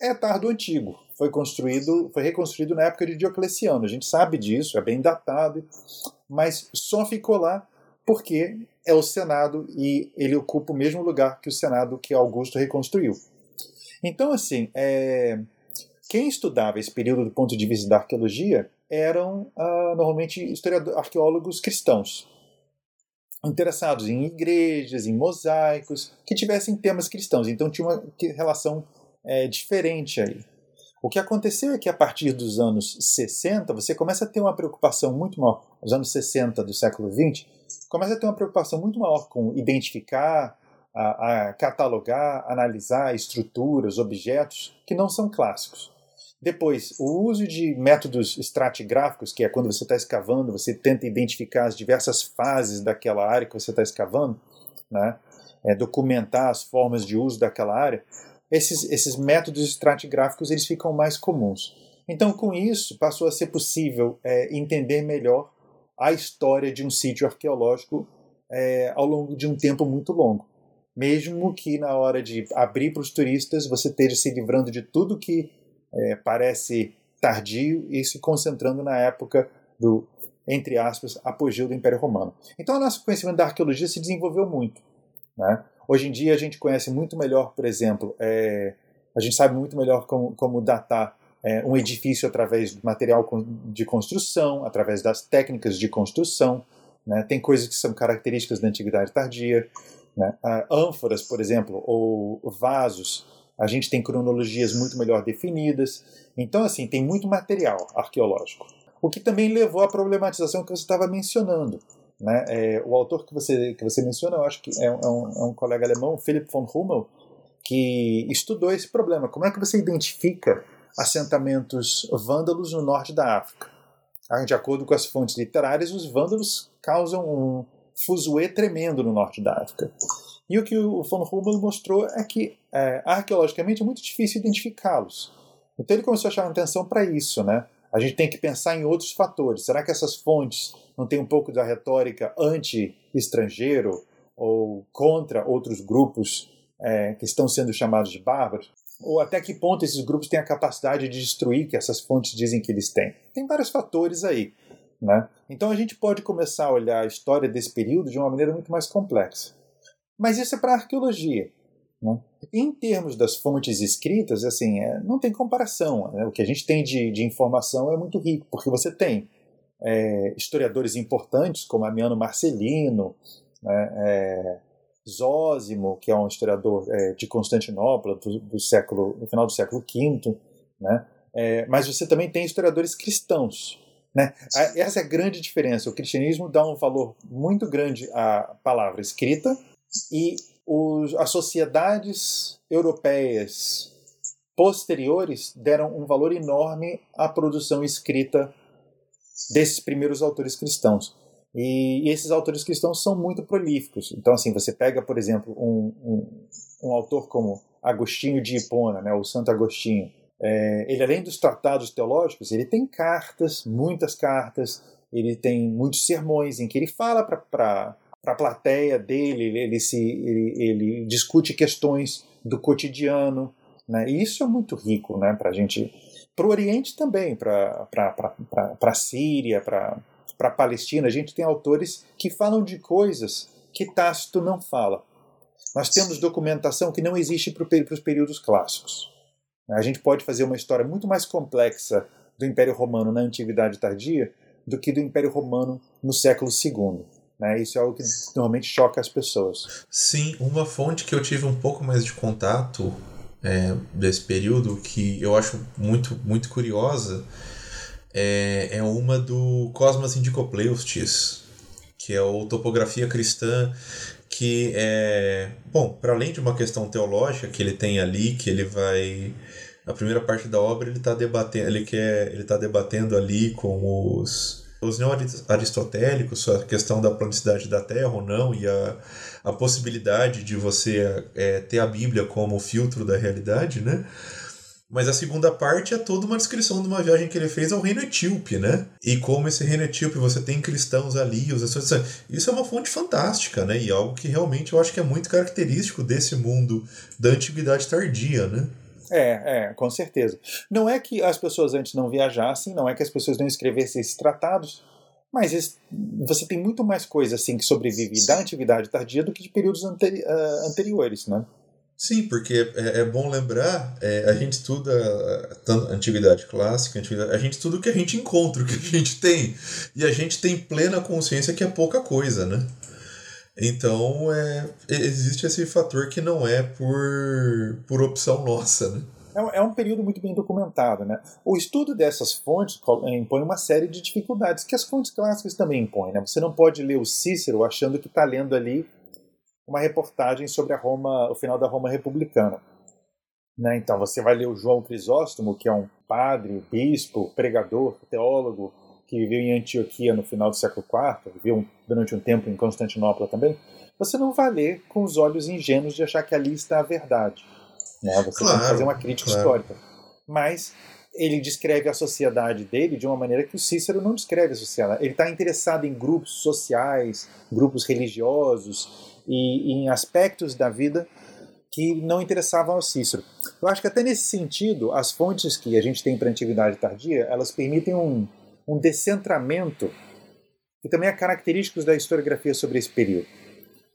é tardo antigo. Foi construído, foi reconstruído na época de Diocleciano. A gente sabe disso, é bem datado, mas só ficou lá porque é o Senado e ele ocupa o mesmo lugar que o Senado que Augusto reconstruiu. Então, assim, é... quem estudava esse período do ponto de vista da arqueologia eram ah, normalmente arqueólogos cristãos, interessados em igrejas, em mosaicos, que tivessem temas cristãos. Então tinha uma relação é, diferente aí. O que aconteceu é que a partir dos anos 60, você começa a ter uma preocupação muito maior, os anos 60 do século 20, começa a ter uma preocupação muito maior com identificar, a, a catalogar, analisar estruturas, objetos que não são clássicos. Depois, o uso de métodos estratigráficos, que é quando você está escavando, você tenta identificar as diversas fases daquela área que você está escavando, né? É, documentar as formas de uso daquela área esses, esses métodos estratigráficos eles ficam mais comuns. Então, com isso, passou a ser possível é, entender melhor a história de um sítio arqueológico é, ao longo de um tempo muito longo. Mesmo que na hora de abrir para os turistas você esteja se livrando de tudo que é, parece tardio e se concentrando na época do, entre aspas, apogeu do Império Romano. Então, o nosso conhecimento da arqueologia se desenvolveu muito. Né? Hoje em dia a gente conhece muito melhor, por exemplo, é, a gente sabe muito melhor como, como datar é, um edifício através do material de construção, através das técnicas de construção. Né? Tem coisas que são características da antiguidade tardia. Né? ânforas, por exemplo, ou vasos, a gente tem cronologias muito melhor definidas. Então, assim, tem muito material arqueológico. O que também levou à problematização que você estava mencionando. Né? É, o autor que você, que você menciona, eu acho que é, é, um, é um colega alemão, Philipp von Hummel, que estudou esse problema. Como é que você identifica assentamentos vândalos no norte da África? Ah, de acordo com as fontes literárias, os vândalos causam um fuzuê tremendo no norte da África. E o que o von Hummel mostrou é que é, arqueologicamente é muito difícil identificá-los. Então ele começou a chamar atenção para isso, né? A gente tem que pensar em outros fatores. Será que essas fontes não têm um pouco da retórica anti-estrangeiro ou contra outros grupos é, que estão sendo chamados de bárbaros? Ou até que ponto esses grupos têm a capacidade de destruir que essas fontes dizem que eles têm? Tem vários fatores aí. Né? Então a gente pode começar a olhar a história desse período de uma maneira muito mais complexa. Mas isso é para arqueologia. Né? Em termos das fontes escritas, assim, é, não tem comparação. Né? O que a gente tem de, de, informação é muito rico, porque você tem é, historiadores importantes como Amiano Marcelino, né, é, Zósimo, que é um historiador é, de Constantinopla do, do, século, final do século V, né, é, mas você também tem historiadores cristãos. Né? Essa é a grande diferença. O cristianismo dá um valor muito grande à palavra escrita e os, as sociedades europeias posteriores deram um valor enorme à produção escrita desses primeiros autores cristãos. E, e, esses autores cristãos são muito prolíficos. Então, assim, você pega, por exemplo, um, um, um autor como Agostinho de Hipona, né, o Santo Agostinho. É, ele, além dos tratados teológicos, ele tem cartas, muitas cartas, ele tem muitos sermões em que ele fala para para a plateia dele, ele, se, ele, ele, discute questões do cotidiano, né? e isso é muito rico né, para a gente. Para o Oriente também, para a Síria, para a Palestina, a gente tem autores que falam de coisas que Tácito não fala. Nós temos documentação que não existe para os períodos clássicos. A gente pode fazer uma história muito mais complexa do Império Romano na Antiguidade Tardia do que do Império Romano no século II. Né? Isso é algo que normalmente choca as pessoas. Sim, uma fonte que eu tive um pouco mais de contato é, desse período, que eu acho muito, muito curiosa, é, é uma do Cosmas Indicopleustes, que é o Topografia Cristã, que é, bom, para além de uma questão teológica que ele tem ali, que ele vai a primeira parte da obra ele está debatendo, ele quer, ele tá debatendo ali com os os neo-aristotélicos, a questão da planicidade da Terra ou não, e a, a possibilidade de você é, ter a Bíblia como filtro da realidade, né? Mas a segunda parte é toda uma descrição de uma viagem que ele fez ao reino etíope, né? E como esse reino etíope você tem cristãos ali, os isso é uma fonte fantástica, né? E algo que realmente eu acho que é muito característico desse mundo da antiguidade tardia, né? É, é, com certeza. Não é que as pessoas antes não viajassem, não é que as pessoas não escrevessem esses tratados, mas você tem muito mais coisa assim que sobrevive da antiguidade tardia do que de períodos anteri uh, anteriores, né? Sim, porque é, é bom lembrar, é, a gente estuda tanto antiguidade clássica, antiguidade, a gente estuda o que a gente encontra, o que a gente tem. E a gente tem plena consciência que é pouca coisa, né? Então, é, existe esse fator que não é por, por opção nossa, né? É, é um período muito bem documentado. Né? O estudo dessas fontes impõe uma série de dificuldades que as fontes clássicas também impõem. Né? Você não pode ler o Cícero achando que está lendo ali uma reportagem sobre a Roma, o final da Roma republicana. Né? Então você vai ler o João Crisóstomo, que é um padre, bispo, pregador, teólogo, que viveu em Antioquia no final do século IV, viveu durante um tempo em Constantinopla também. Você não vai ler com os olhos ingênuos de achar que ali está a verdade. Né? Você claro, tem que fazer uma crítica claro. histórica. Mas ele descreve a sociedade dele de uma maneira que o Cícero não descreve a sociedade. Ele está interessado em grupos sociais, grupos religiosos, e, e em aspectos da vida que não interessavam ao Cícero. Eu acho que até nesse sentido, as fontes que a gente tem para a Antiguidade Tardia, elas permitem um, um descentramento que também é característico da historiografia sobre esse período.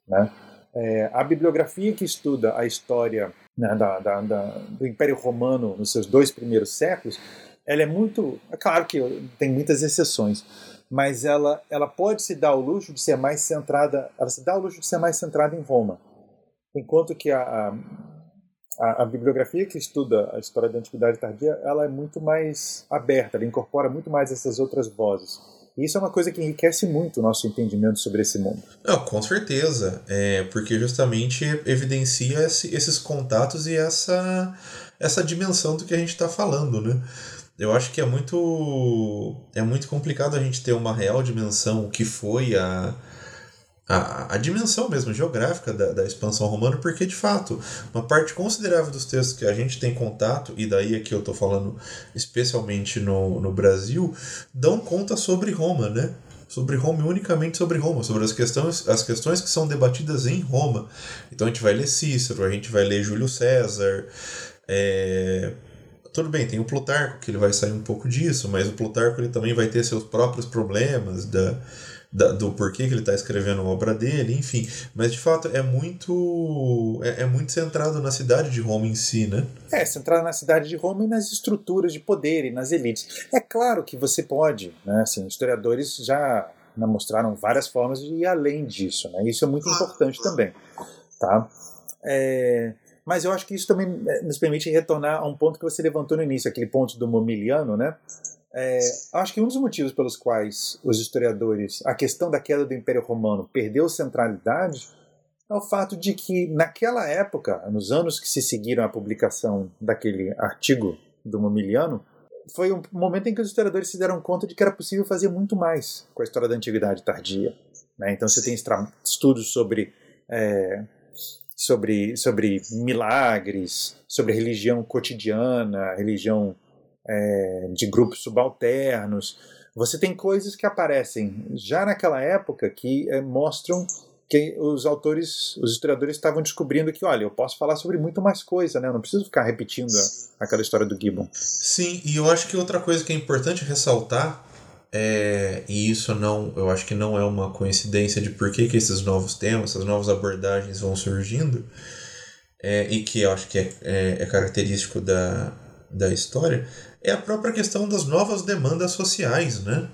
Né? É, a bibliografia que estuda a história né, da, da, da, do Império Romano nos seus dois primeiros séculos, ela é muito. É claro que tem muitas exceções, mas ela, ela pode se dar o luxo de ser mais centrada, ela se dá o luxo de ser mais centrada em Roma. Enquanto que a, a, a, bibliografia que estuda a história da Antiguidade Tardia, ela é muito mais aberta, ela incorpora muito mais essas outras vozes. E isso é uma coisa que enriquece muito o nosso entendimento sobre esse mundo. Não, com certeza, é, porque justamente evidencia esse, esses contatos e essa, essa dimensão do que a gente está falando, né? Eu acho que é muito é muito complicado a gente ter uma real dimensão que foi a, a, a dimensão mesmo geográfica da, da expansão romana, porque de fato, uma parte considerável dos textos que a gente tem contato, e daí aqui eu estou falando especialmente no, no Brasil, dão conta sobre Roma, né? Sobre Roma e unicamente sobre Roma, sobre as questões, as questões que são debatidas em Roma. Então a gente vai ler Cícero, a gente vai ler Júlio César, é, tudo bem, tem o Plutarco, que ele vai sair um pouco disso, mas o Plutarco ele também vai ter seus próprios problemas da, da do porquê que ele está escrevendo a obra dele, enfim. Mas de fato é muito é, é, muito centrado na cidade de Roma em si, né? É, centrado na cidade de Roma e nas estruturas de poder e nas elites. É claro que você pode, né? Assim, historiadores já mostraram várias formas de ir além disso, né? Isso é muito importante também, tá? É, mas eu acho que isso também eh, nos permite retornar a um ponto que você levantou no início, aquele ponto do Momiliano, né? É, acho que um dos motivos pelos quais os historiadores, a questão da queda do Império Romano perdeu centralidade é o fato de que, naquela época, nos anos que se seguiram à publicação daquele artigo do Momiliano, foi um momento em que os historiadores se deram conta de que era possível fazer muito mais com a história da antiguidade tardia. Né? Então você tem estudos sobre é, sobre, sobre milagres, sobre religião cotidiana, religião é, de grupos subalternos. Você tem coisas que aparecem já naquela época que é, mostram que os autores, os historiadores estavam descobrindo que, olha, eu posso falar sobre muito mais coisa, né? Eu não preciso ficar repetindo aquela história do Gibbon. Sim, e eu acho que outra coisa que é importante ressaltar é, e isso não, eu acho que não é uma coincidência de por que, que esses novos temas, essas novas abordagens vão surgindo, é, e que eu acho que é, é, é, característico da, da história, é a própria questão das novas demandas sociais, né?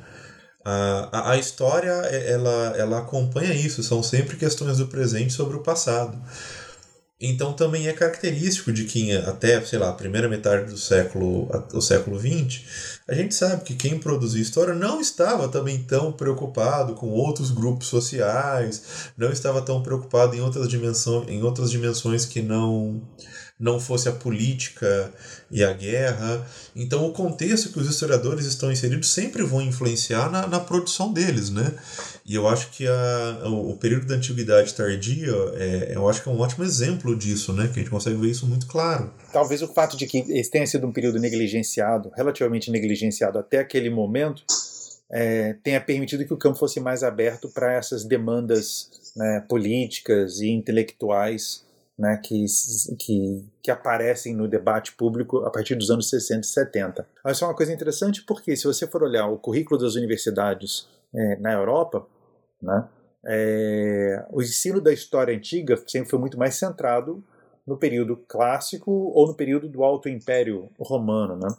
A, a, a história, é, ela, ela acompanha isso, são sempre questões do presente sobre o passado. Então também é característico de que até, sei lá, a primeira metade do século, o século XX, a gente sabe que quem produziu história não estava também tão preocupado com outros grupos sociais, não estava tão preocupado em outras dimensões, em outras dimensões que não não fosse a política e a guerra. Então, o contexto que os historiadores estão inseridos sempre vão influenciar na, na produção deles, né? E eu acho que a, o, período da antiguidade tardia, é, eu acho que é um ótimo exemplo disso, né? Que a gente consegue ver isso muito claro. Talvez o fato de que esse tenha sido um período negligenciado, relativamente negligenciado até aquele momento, é, tenha permitido que o campo fosse mais aberto para essas demandas né, políticas e intelectuais né, que, que, que, aparecem no debate público a partir dos anos 60 e 70. Isso é uma coisa interessante porque, se você for olhar o currículo das universidades é, na Europa, né, é, o ensino da história antiga sempre foi muito mais centrado no período clássico ou no período do Alto Império Romano. Né?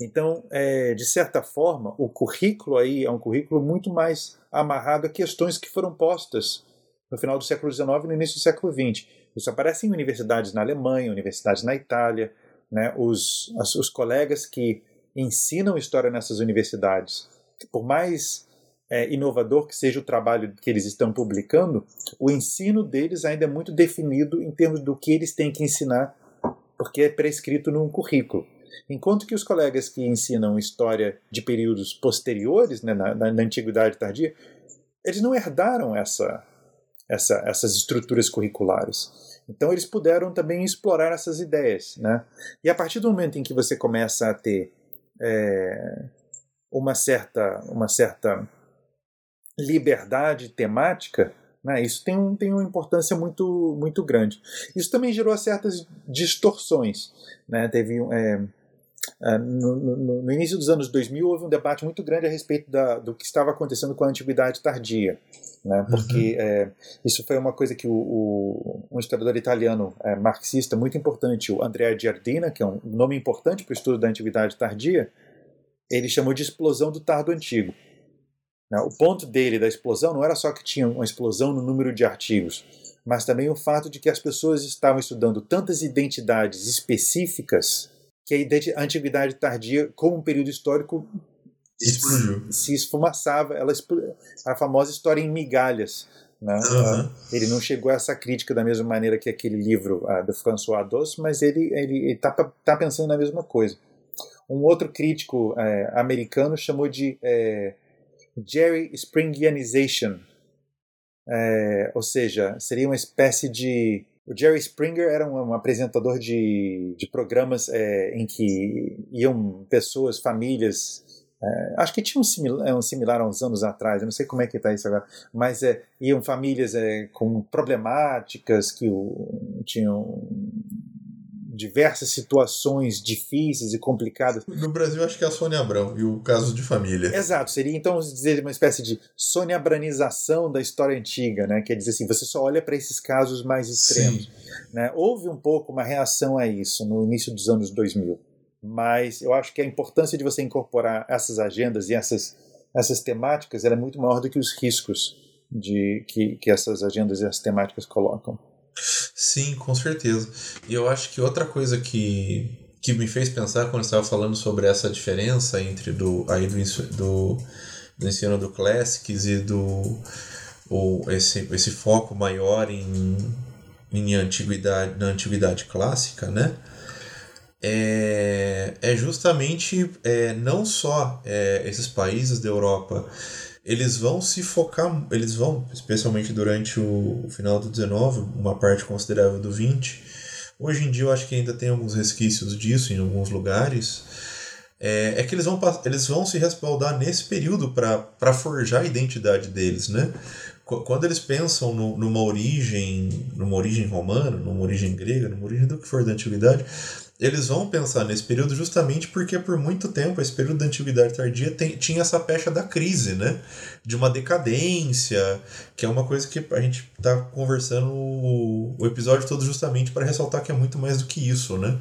Então, é, de certa forma, o currículo aí é um currículo muito mais amarrado a questões que foram postas no final do século XIX e no início do século XX. Isso aparece em universidades na Alemanha, universidades na Itália. Né? Os, os colegas que ensinam história nessas universidades, por mais é, inovador que seja o trabalho que eles estão publicando, o ensino deles ainda é muito definido em termos do que eles têm que ensinar, porque é prescrito num currículo. Enquanto que os colegas que ensinam história de períodos posteriores, né, na, na, na Antiguidade Tardia, eles não herdaram essa, essa, essas estruturas curriculares. Então eles puderam também explorar essas ideias. Né? E a partir do momento em que você começa a ter é, uma certa, uma certa liberdade temática, né, isso tem, um, tem uma importância muito, muito grande. Isso também gerou certas distorções. Né, teve é, no, no, no, início dos anos 2000 houve um debate muito grande a respeito da, do que estava acontecendo com a antiguidade tardia. Né, porque uhum. é, isso foi uma coisa que o, o um historiador italiano é, marxista muito importante, o Andrea Giardina, que é um nome importante para o estudo da antiguidade tardia, ele chamou de explosão do tardo antigo. Né? O ponto dele da explosão não era só que tinha uma explosão no número de artigos, mas também o fato de que as pessoas estavam estudando tantas identidades específicas que a antiguidade tardia, como um período histórico, Explodiu. se esfumaçava, ela a famosa história em migalhas. Né? Uhum. Ele não chegou a essa crítica da mesma maneira que aquele livro uh, do François Doss, mas ele está tá pensando na mesma coisa. Um outro crítico é, americano chamou de é, Jerry Springianization, é, ou seja, seria uma espécie de. O Jerry Springer era um, um apresentador de, de programas é, em que iam pessoas, famílias. É, acho que tinha um similar, é, um similar há uns anos atrás, eu não sei como é que está isso agora, mas é, iam famílias é, com problemáticas que o, tinham diversas situações difíceis e complicadas. No Brasil, acho que é a Sônia Abrão e o caso de família. Exato, seria então dizer uma espécie de Sônia Abranização da história antiga, né? Quer dizer assim, você só olha para esses casos mais extremos. Né? Houve um pouco uma reação a isso no início dos anos 2000, mas eu acho que a importância de você incorporar essas agendas e essas, essas temáticas é muito maior do que os riscos de que, que essas agendas e essas temáticas colocam. Sim, com certeza. E eu acho que outra coisa que, que me fez pensar quando estava falando sobre essa diferença entre do, aí do, do, do ensino do Classics e do ou esse, esse foco maior em, em antiguidade, na antiguidade clássica, né? É, é justamente é, não só é, esses países da Europa eles vão se focar, eles vão, especialmente durante o final do 19, uma parte considerável do 20. Hoje em dia eu acho que ainda tem alguns resquícios disso em alguns lugares. É, é que eles vão, eles vão se respaldar nesse período para forjar a identidade deles, né? Quando eles pensam no, numa origem, numa origem romana, numa origem grega, numa origem do que for da antiguidade, eles vão pensar nesse período justamente porque por muito tempo, esse período da antiguidade tardia tem, tinha essa pecha da crise, né? De uma decadência, que é uma coisa que a gente está conversando o, o episódio todo justamente para ressaltar que é muito mais do que isso, né?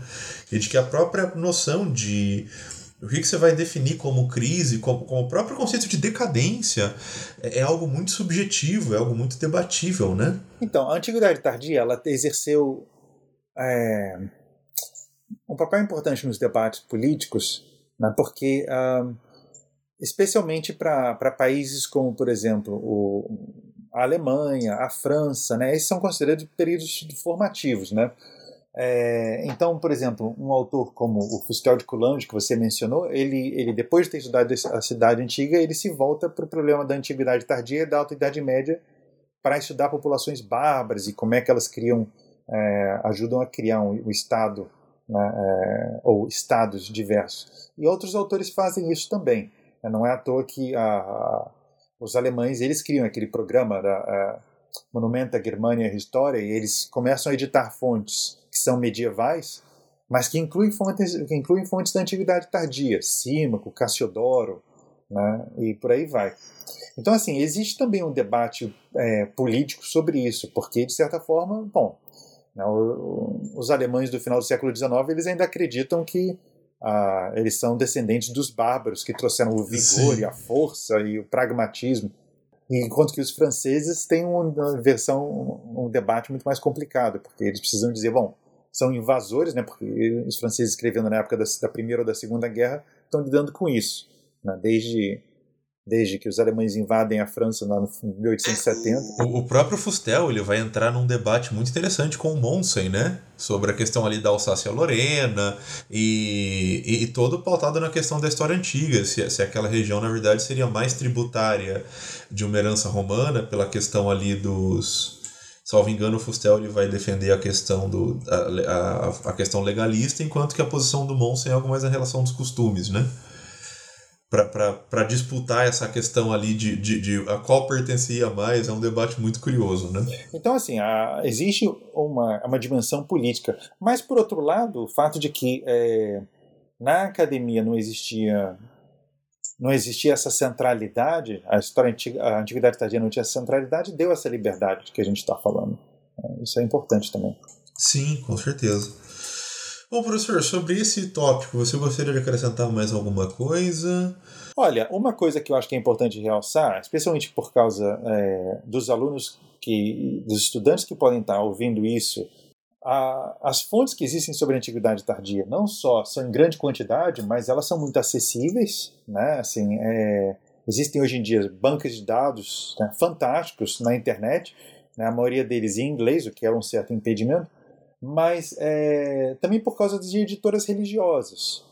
E de que a própria noção de o que, que você vai definir como crise, como, como o próprio conceito de decadência, é, é, algo muito subjetivo, é algo muito debatível, né? Então, a Antiguidade Tardia, ela exerceu é, um papel importante nos debates políticos, né, porque, especialmente para países como, por exemplo, o, a Alemanha, a França, né, esses são considerados períodos formativos. Né? É, então, por exemplo, um autor como o Fustel de Coulanges, que você mencionou, ele, ele depois de ter estudado a cidade antiga, ele se volta para o problema da antiguidade tardia e da alta idade média para estudar populações bárbaras e como é que elas criam, é, ajudam a criar um, um estado né, é, ou estados diversos. E outros autores fazem isso também. Não é à toa que a, a, os alemães eles criam aquele programa da a, Monumenta Germania Historia e eles começam a editar fontes que são medievais, mas que incluem fontes, que incluem fontes da antiguidade tardia, Símaco, Cassiodoro, né, e por aí vai. Então, assim, existe também um debate é, político sobre isso, porque, de certa forma, bom, os alemães do final do século XIX eles ainda acreditam que ah, eles são descendentes dos bárbaros que trouxeram o vigor Sim. e a força e o pragmatismo enquanto que os franceses têm uma versão, um debate muito mais complicado, porque eles precisam dizer, bom, são invasores, né, porque os franceses escrevendo na época da, da Primeira ou da Segunda Guerra estão lidando com isso, né, desde desde que os alemães invadem a França lá no 1870. O, o, próprio Fustel ele vai entrar num debate muito interessante com o Monsen, né? Sobre a questão ali da Alsácia-Lorena e, e, e, todo pautado na questão da história antiga, se, se aquela região, na verdade, seria mais tributária de uma herança romana pela questão ali dos... Salvo engano, o Fustel ele vai defender a questão, do, a, a, a questão legalista, enquanto que a posição do Monsen é algo mais na relação dos costumes, né? Para disputar essa questão ali de, de, de, a qual pertencia mais, é um debate muito curioso, né? Então, assim, a, existe uma, uma dimensão política, mas, por outro lado, o fato de que é, na academia não existia não existia essa centralidade, a história antiga, a antiguidade tardia não tinha essa centralidade, deu essa liberdade que a gente está falando. É, isso é importante também. Sim, com certeza. Bom, professor, sobre esse tópico, você gostaria de acrescentar mais alguma coisa? Olha, uma coisa que eu acho que é importante realçar, especialmente por causa é, dos alunos que, dos estudantes que podem estar ouvindo isso, a, as fontes que existem sobre a antiguidade tardia não só são em grande quantidade, mas elas são muito acessíveis, né? Assim, é, existem hoje em dia bancos de dados né, fantásticos na internet, né, a maioria deles em inglês, o que é um certo impedimento mas é, também por causa de editoras religiosas.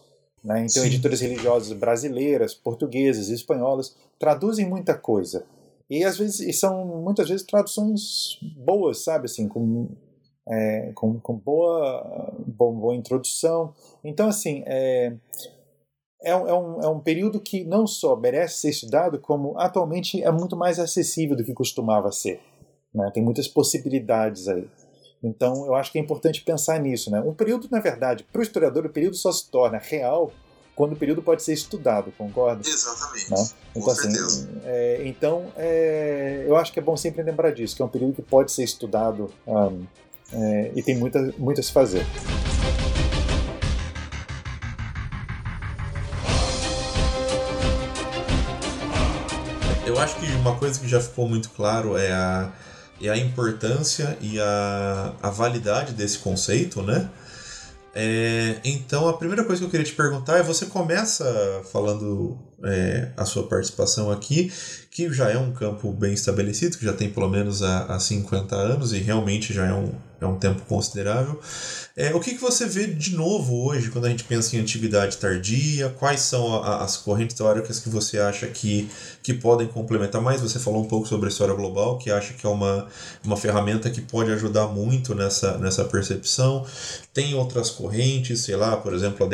Né? Então, Sim. editoras religiosas brasileiras, portuguesas, espanholas traduzem muita coisa. E às vezes e são muitas vezes traduções boas, sabe? Assim, com, é, com, com boa, boa, boa, introdução. Então, assim, é, é, é, um, é um período que não só merece ser estudado, como atualmente é muito mais acessível do que costumava ser. Né? Tem muitas possibilidades aí. Então, eu acho que é importante pensar nisso. Né? Um período, na verdade, para o historiador, o período só se torna real quando o período pode ser estudado, concorda? Exatamente. Né? Então, assim, é, então é, eu acho que é bom sempre lembrar disso, que é um período que pode ser estudado um, é, e tem muita, muito a se fazer. Eu acho que uma coisa que já ficou muito claro é a e a importância e a, a validade desse conceito, né? É, então a primeira coisa que eu queria te perguntar é você começa falando é, a sua participação aqui, que já é um campo bem estabelecido, que já tem pelo menos há, há 50 anos e realmente já é um, é um tempo considerável. É, o que, que você vê de novo hoje quando a gente pensa em antiguidade tardia? Quais são a, as correntes teóricas que você acha que, que podem complementar mais? Você falou um pouco sobre a história global, que acha que é uma, uma ferramenta que pode ajudar muito nessa, nessa percepção. Tem outras correntes, sei lá, por exemplo, a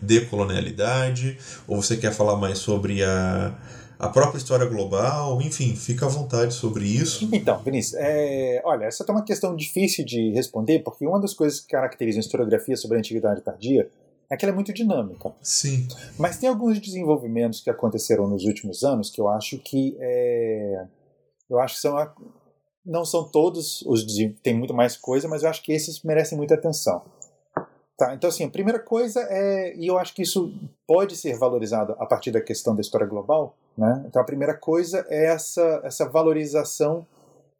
decolonialidade, ou você quer falar mais sobre a a própria história global, enfim, fica à vontade sobre isso. Então, Vinícius, é, olha, essa é uma questão difícil de responder, porque uma das coisas que caracterizam a historiografia sobre a antiguidade tardia é que ela é muito dinâmica. Sim. Mas tem alguns desenvolvimentos que aconteceram nos últimos anos que eu acho que é, eu acho que são a, não são todos os tem muito mais coisa, mas eu acho que esses merecem muita atenção. Tá, então, assim, a primeira coisa é, e eu acho que isso pode ser valorizado a partir da questão da história global, né? Então, a primeira coisa é essa, essa valorização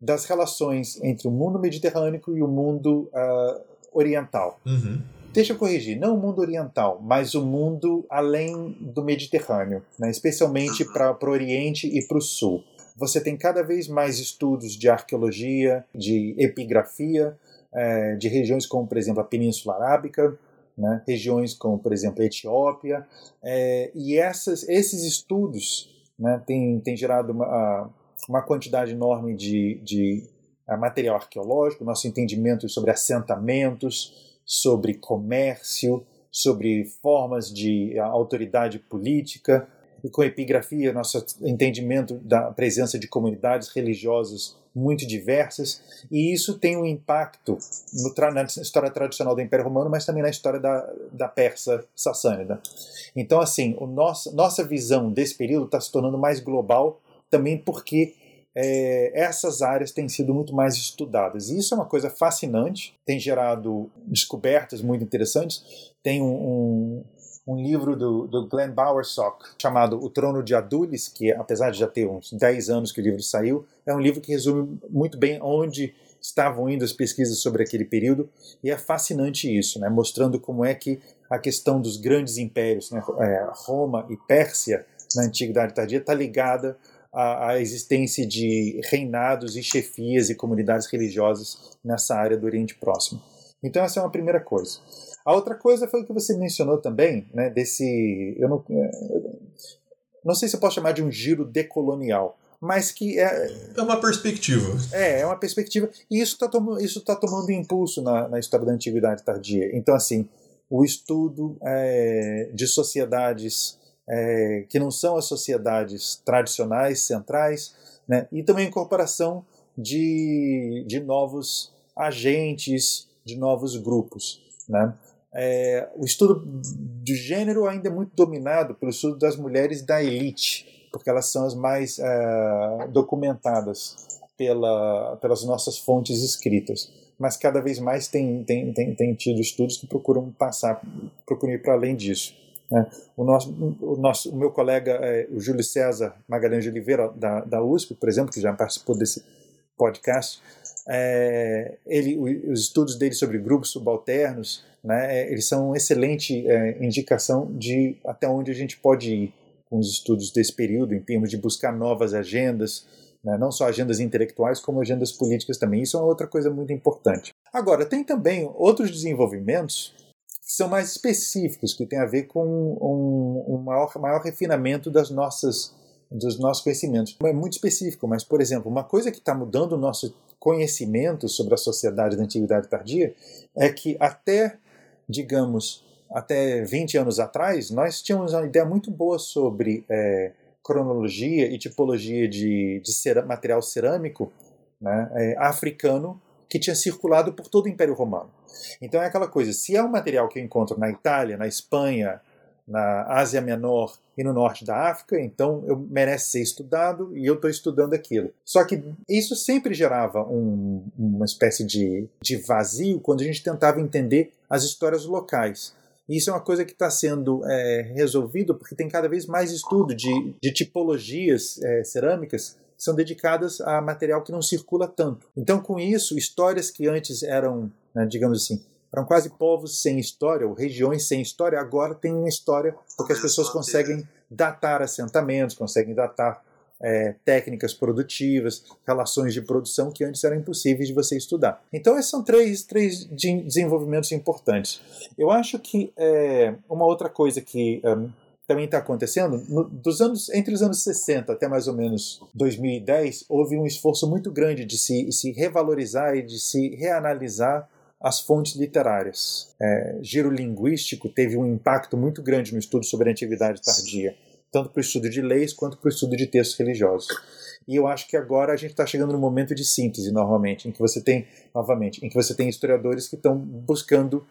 das relações entre o mundo mediterrâneo e o mundo uh, oriental. Uhum. Deixa eu corrigir, não o mundo oriental, mas o mundo além do Mediterrâneo, né? especialmente para o Oriente e para o Sul. Você tem cada vez mais estudos de arqueologia, de epigrafia, é, de regiões como, por exemplo, a Península Arábica, né, regiões como, por exemplo, a Etiópia, é, e essas, esses estudos né, têm, têm gerado uma, uma quantidade enorme de, de material arqueológico, nosso entendimento sobre assentamentos, sobre comércio, sobre formas de autoridade política, e com epigrafia, nosso entendimento da presença de comunidades religiosas muito diversas, e isso tem um impacto na história tradicional do Império Romano, mas também na história da, da Persa sassânida. Então, assim, o nosso, nossa visão desse período está se tornando mais global também porque é, essas áreas têm sido muito mais estudadas. E isso é uma coisa fascinante, tem gerado descobertas muito interessantes. Tem um, um um livro do, do Glenn Bowersock chamado O Trono de Adulis, que apesar de já ter uns 10 anos que o livro saiu, é um livro que resume muito bem onde estavam indo as pesquisas sobre aquele período, e é fascinante isso, né? mostrando como é que a questão dos grandes impérios, né? é, Roma e Pérsia, na Antiguidade Tardia, está ligada à, à, existência de reinados e chefias e comunidades religiosas nessa área do Oriente Próximo. Então, essa é uma primeira coisa. A outra coisa foi o que você mencionou também, né, desse. Eu não, não sei se eu posso chamar de um giro decolonial, mas que é. É uma perspectiva. É, é uma perspectiva. E isso está tomando, isso tá tomando impulso na, na história da antiguidade tardia. Então, assim, o estudo é, de sociedades é, que não são as sociedades tradicionais, centrais, né, e também a incorporação de, de novos agentes, de novos grupos. Né? É, o estudo de gênero ainda é muito dominado pelo estudo das mulheres da elite, porque elas são as mais é, documentadas pela, pelas nossas fontes escritas. Mas cada vez mais tem, tem, tem, tem tido estudos que procuram passar, procuram ir para além disso. Né? O, nosso, o, nosso, o meu colega, é, o Júlio César Magalhães de Oliveira, da, da USP, por exemplo, que já participou desse podcast, é, ele, os estudos dele sobre grupos subalternos, né, é, eles são uma excelente é, indicação de até onde a gente pode ir com os estudos desse período, em termos de buscar novas agendas, né, não só agendas intelectuais, como agendas políticas também. Isso é outra coisa muito importante. Agora, tem também outros desenvolvimentos que são mais específicos, que têm a ver com um, um maior, maior refinamento das nossas dos nossos conhecimentos. É muito específico, mas, por exemplo, uma coisa que está mudando o nosso conhecimento sobre a sociedade da Antiguidade Tardia é que até, digamos, até 20 anos atrás, nós tínhamos uma ideia muito boa sobre é, cronologia e tipologia de, de material cerâmico né, é, africano que tinha circulado por todo o Império Romano. Então é aquela coisa, se é um material que eu encontro na Itália, na Espanha, na Ásia Menor e no norte da África, então eu merece ser estudado e eu estou estudando aquilo. Só que isso sempre gerava um, uma espécie de, de vazio quando a gente tentava entender as histórias locais. E isso é uma coisa que está sendo é, resolvido porque tem cada vez mais estudo de, de tipologias é, cerâmicas que são dedicadas a material que não circula tanto. Então, com isso, histórias que antes eram, né, digamos assim, eram quase povos sem história, ou regiões sem história, agora tem uma história porque as pessoas conseguem datar assentamentos, conseguem datar é, técnicas produtivas, relações de produção que antes eram impossíveis de você estudar. Então, esses são três, três de desenvolvimentos importantes. Eu acho que é, uma outra coisa que um, também está acontecendo, no, dos anos, entre os anos 60 até mais ou menos 2010, houve um esforço muito grande de se, se revalorizar e de se reanalisar as fontes literárias. É, giro linguístico teve um impacto muito grande no estudo sobre a antiguidade tardia, tanto para o estudo de leis quanto para o estudo de textos religiosos. E eu acho que agora a gente está chegando no momento de síntese, normalmente, em que você tem, novamente, em que você tem historiadores que estão buscando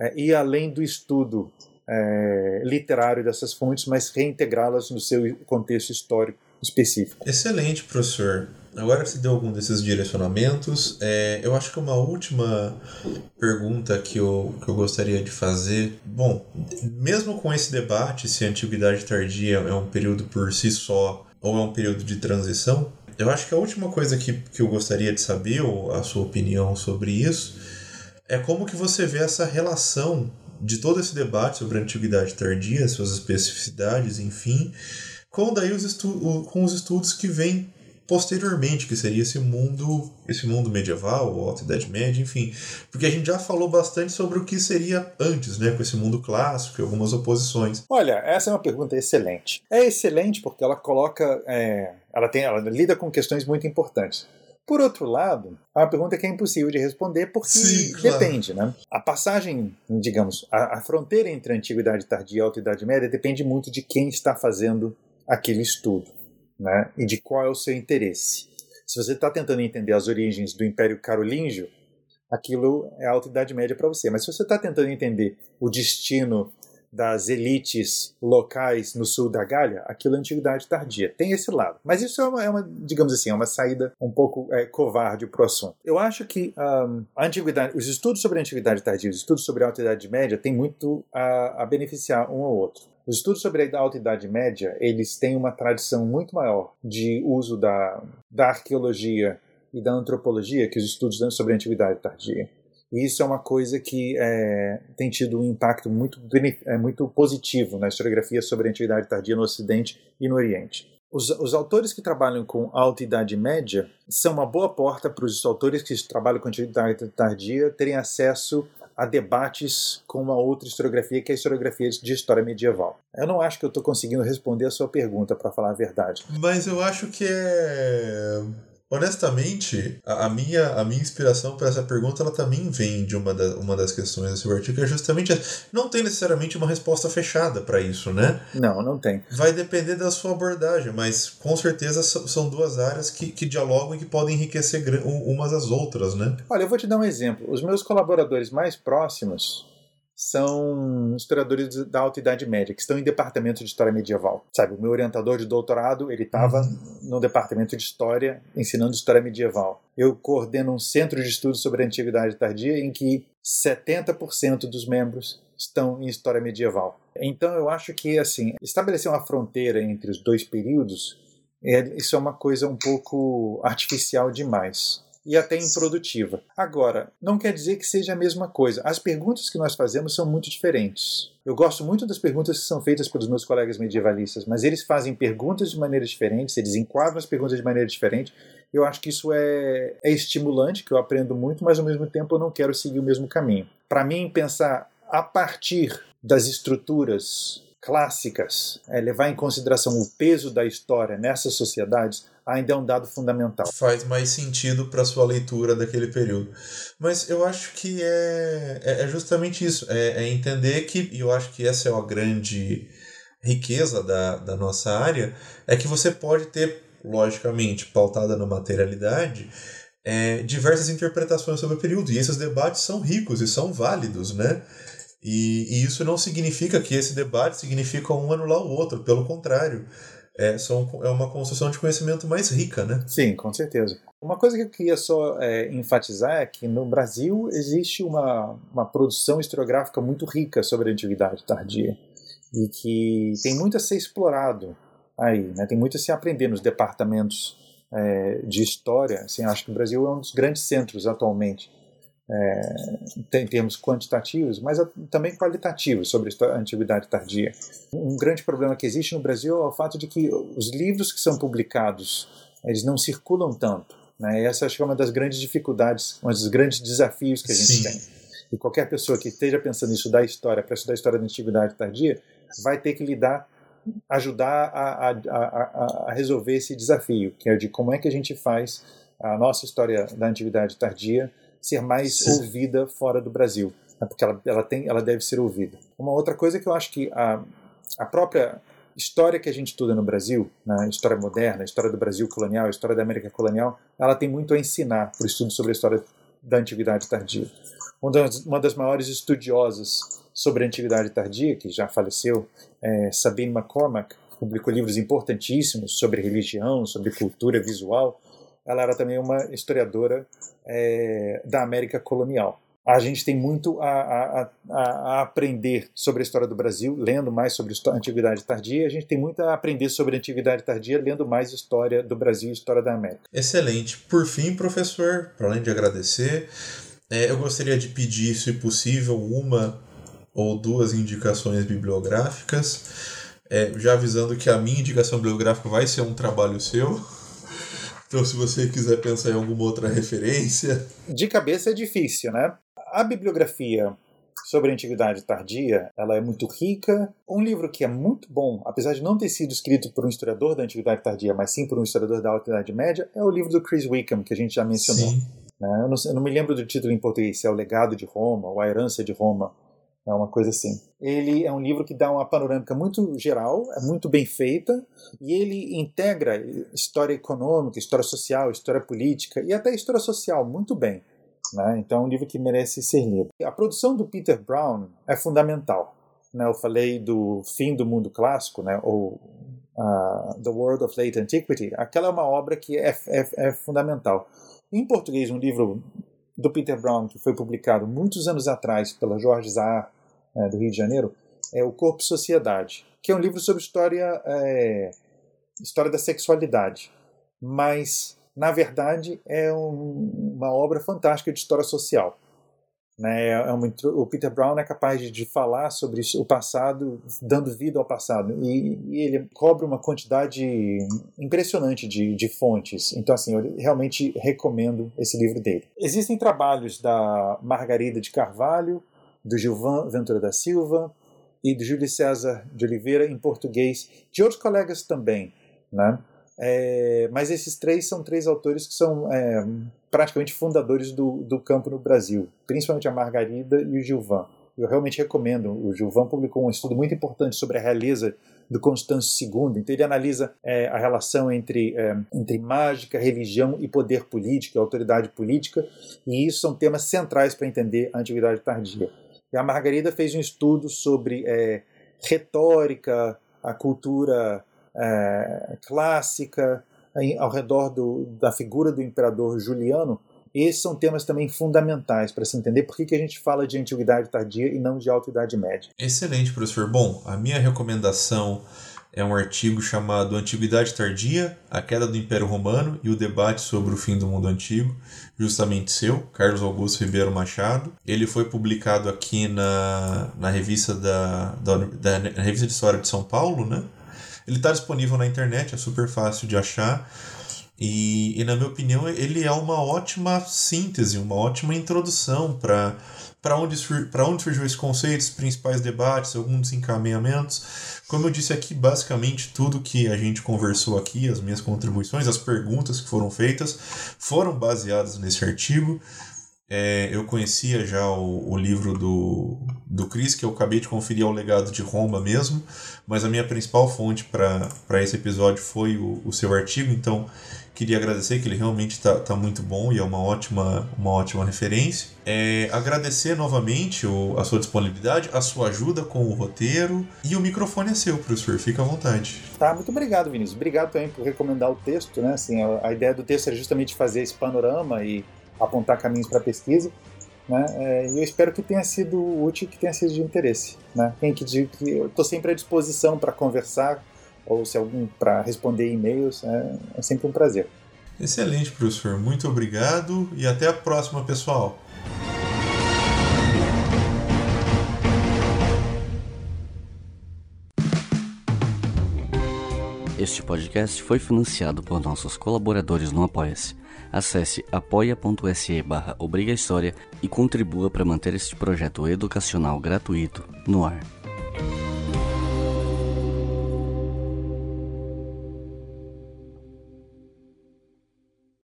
é, ir além do estudo é, literário dessas fontes, mas reintegrá-las no seu contexto histórico específico. Excelente, professor. Agora que você deu algum desses direcionamentos, é, eu acho que uma última pergunta que eu, que eu gostaria de fazer. Bom, mesmo com esse debate se a antiguidade tardia é um período por si só ou é um período de transição, eu acho que a última coisa que, que eu gostaria de saber, ou a sua opinião sobre isso, é como que você vê essa relação de todo esse debate sobre a antiguidade tardia, suas especificidades, enfim, com daí os, estu com os estudos que vêm posteriormente, que seria esse mundo, esse mundo medieval, ou Alta Idade Média, enfim. Porque a gente já falou bastante sobre o que seria antes, né, com esse mundo clássico e algumas oposições. Olha, essa é uma pergunta excelente. É excelente porque ela coloca, é, ela tem, ela lida com questões muito importantes. Por outro lado, é uma pergunta que é impossível de responder porque Sim, claro. depende, né? A passagem, digamos, a, a fronteira entre a antiguidade tardia e a alta idade média depende muito de quem está fazendo aquele estudo, né? E de qual é o seu interesse. Se você está tentando entender as origens do Império Carolíngio, aquilo é a alta idade média para você. Mas se você está tentando entender o destino das elites locais no sul da Gália, aquilo é antiguidade tardia. Tem esse lado. Mas isso é uma, é uma digamos assim, é uma saída um pouco é, covarde para o assunto. Eu acho que um, a antiguidade, os estudos sobre a antiguidade tardia, os estudos sobre a alta idade média, têm muito a, a beneficiar um ao outro. Os estudos sobre a Alta Idade Média, eles têm uma tradição muito maior de uso da, da arqueologia e da antropologia que os estudos sobre a Antiguidade Tardia. E isso é uma coisa que é, tem tido um impacto muito, é, muito positivo na historiografia sobre a Antiguidade Tardia no Ocidente e no Oriente. Os, os, autores que trabalham com alta idade média são uma boa porta para os autores que trabalham com antiguidade tardia terem acesso a debates com uma outra historiografia, que é a historiografia de história medieval. Eu não acho que eu estou conseguindo responder a sua pergunta, para falar a verdade. Mas eu acho que é Honestamente, a, a, minha, a minha inspiração para essa pergunta ela também vem de uma, da, uma das questões desse artigo, que é justamente não tem necessariamente uma resposta fechada para isso, né? Não, não tem. Vai depender da sua abordagem, mas com certeza são duas áreas que, que dialogam e que podem enriquecer umas às outras, né? Olha, eu vou te dar um exemplo. Os meus colaboradores mais próximos são historiadores da Alta Idade Média, que estão em departamento de História Medieval. Sabe, o meu orientador de doutorado, ele estava uhum. no departamento de História, ensinando História Medieval. Eu coordeno um centro de estudos sobre a Antiguidade Tardia, em que 70% dos membros estão em História Medieval. Então eu acho que, assim, estabelecer uma fronteira entre os dois períodos, é, isso é uma coisa um pouco artificial demais e até improdutiva. Agora, não quer dizer que seja a mesma coisa. As perguntas que nós fazemos são muito diferentes. Eu gosto muito das perguntas que são feitas pelos meus colegas medievalistas, mas eles fazem perguntas de maneira diferente, eles enquadram as perguntas de maneira diferente. Eu acho que isso é, é estimulante, que eu aprendo muito, mas ao mesmo tempo eu não quero seguir o mesmo caminho. Para mim, pensar a partir das estruturas clássicas, é, levar em consideração o peso da história nessas sociedades, ainda é um dado fundamental. Faz mais sentido para sua leitura daquele período. Mas eu acho que é, é, é justamente isso, é, é, entender que, e eu acho que essa é a grande riqueza da, da nossa área, é que você pode ter, logicamente, pautada na materialidade, é, diversas interpretações sobre o período, e esses debates são ricos e são válidos, né? E, e isso não significa que esse debate significa um anular o outro, pelo contrário é, são, é uma construção de conhecimento mais rica, né? Sim, com certeza. Uma coisa que eu queria só é, enfatizar é que no Brasil existe uma, uma produção historiográfica muito rica sobre a antiguidade tardia e que tem muito a ser explorado aí, né? tem muito a se aprender nos departamentos é, de história. Assim, acho que o Brasil é um dos grandes centros atualmente é, em termos quantitativos, mas também qualitativos sobre a antiguidade tardia. Um grande problema que existe no Brasil é o fato de que os livros que são publicados eles não circulam tanto. Né? Essa acho que é uma das grandes dificuldades, um dos grandes desafios que a gente Sim. tem. E qualquer pessoa que esteja pensando em estudar história, para estudar a história da antiguidade tardia, vai ter que lidar, ajudar a, a, a, a resolver esse desafio, que é de como é que a gente faz a nossa história da antiguidade tardia ser mais Sim. ouvida fora do Brasil, né? porque ela, ela, tem, ela deve ser ouvida. Uma outra coisa que eu acho que a, a própria história que a gente estuda no Brasil, na né? história moderna, a história do Brasil colonial, a história da América colonial, ela tem muito a ensinar para o estudo sobre a história da Antiguidade Tardia. Uma das, uma das maiores estudiosas sobre a Antiguidade Tardia, que já faleceu, é Sabine McCormack, publicou livros importantíssimos sobre religião, sobre cultura visual, ela era também uma historiadora é, da América colonial. A gente tem muito a, a, a, aprender sobre a história do Brasil, lendo mais sobre a Antiguidade Tardia. A gente tem muito a aprender sobre a Antiguidade Tardia, lendo mais história do Brasil e história da América. Excelente. Por fim, professor, para além de agradecer, é, eu gostaria de pedir, se possível, uma ou duas indicações bibliográficas, é, já avisando que a minha indicação bibliográfica vai ser um trabalho seu Então, se você quiser pensar em alguma outra referência. De cabeça é difícil, né? A bibliografia sobre a Antiguidade Tardia, ela é muito rica. Um livro que é muito bom, apesar de não ter sido escrito por um historiador da Antiguidade Tardia, mas sim por um historiador da Alta Idade Média, é o livro do Chris Wickham, que a gente já mencionou. Né? Eu, não, eu, não, me lembro do título em português, se é O Legado de Roma ou A Herança de Roma. É uma coisa assim. Ele é um livro que dá uma panorâmica muito geral, é muito bem feita, e ele integra história econômica, história social, história política e até história social muito bem. Né? Então é um livro que merece ser lido. A produção do Peter Brown é fundamental. Né? Eu falei do fim do mundo clássico, né? ou uh, The World of Late Antiquity. Aquela é uma obra que é, é, é fundamental. Em português, um livro do Peter Brown que foi publicado muitos anos atrás pela Jorge Zahar, é, do Rio de Janeiro, é O Corpo e Sociedade, que é um livro sobre história, é, história da sexualidade. Mas, na verdade, é um, uma obra fantástica de história social. Né? É uma, o Peter Brown é capaz de, de, falar sobre o passado, dando vida ao passado, e, e ele cobre uma quantidade impressionante de, de, fontes. Então, assim, eu realmente recomendo esse livro dele. Existem trabalhos da Margarida de Carvalho, do Gilvan Ventura da Silva e do Júlio César de Oliveira em português, de outros colegas também, né? É, mas esses três são três autores que são é, praticamente fundadores do, do campo no Brasil, principalmente a Margarida e o Gilvan. Eu realmente recomendo. O Gilvan publicou um estudo muito importante sobre a realeza do Constâncio II. Então ele analisa é, a relação entre, é, entre mágica, religião e poder político, autoridade política, e isso são temas centrais para entender a Antiguidade Tardia. E a Margarida fez um estudo sobre é, retórica, a cultura é, clássica, em, ao redor do, da figura do imperador Juliano. Esses são temas também fundamentais para se entender por que, que a gente fala de antiguidade tardia e não de alta idade média. Excelente, professor. Bom, a minha recomendação é um artigo chamado Antiguidade Tardia, a queda do Império Romano e o debate sobre o fim do mundo antigo, justamente seu, Carlos Augusto Ribeiro Machado. Ele foi publicado aqui na, na revista da, da, da na revista de História de São Paulo, né? Ele está disponível na internet, é super fácil de achar. E, e, na minha opinião, ele é uma ótima síntese, uma ótima introdução para para onde, sur onde surgiu esse conceito, os principais debates, alguns encaminhamentos. Como eu disse aqui, basicamente tudo que a gente conversou aqui, as minhas contribuições, as perguntas que foram feitas, foram baseadas nesse artigo. É, eu conhecia já o, o, livro do, do Chris, que eu acabei de conferir ao legado de Roma mesmo, mas a minha principal fonte para esse episódio foi o, o seu artigo, então queria agradecer que ele realmente está tá muito bom e é uma ótima, uma ótima referência. É, agradecer novamente o, a sua disponibilidade, a sua ajuda com o roteiro e o microfone é seu, professor, fica à vontade. Tá, muito obrigado, Vinícius. Obrigado também por recomendar o texto, né? Assim, a, a ideia do texto era justamente fazer esse panorama e apontar caminhos para pesquisa. Né? É, e eu espero que tenha sido útil, que tenha sido de interesse. Né? Tem que dizer que eu estou sempre à disposição para conversar ou se algum para responder e-mails, é, é sempre um prazer. Excelente, professor. Muito obrigado e até a próxima, pessoal. Este podcast foi financiado por nossos colaboradores no Apoia-se. Acesse apoia.se barra e contribua para manter este projeto educacional gratuito no ar.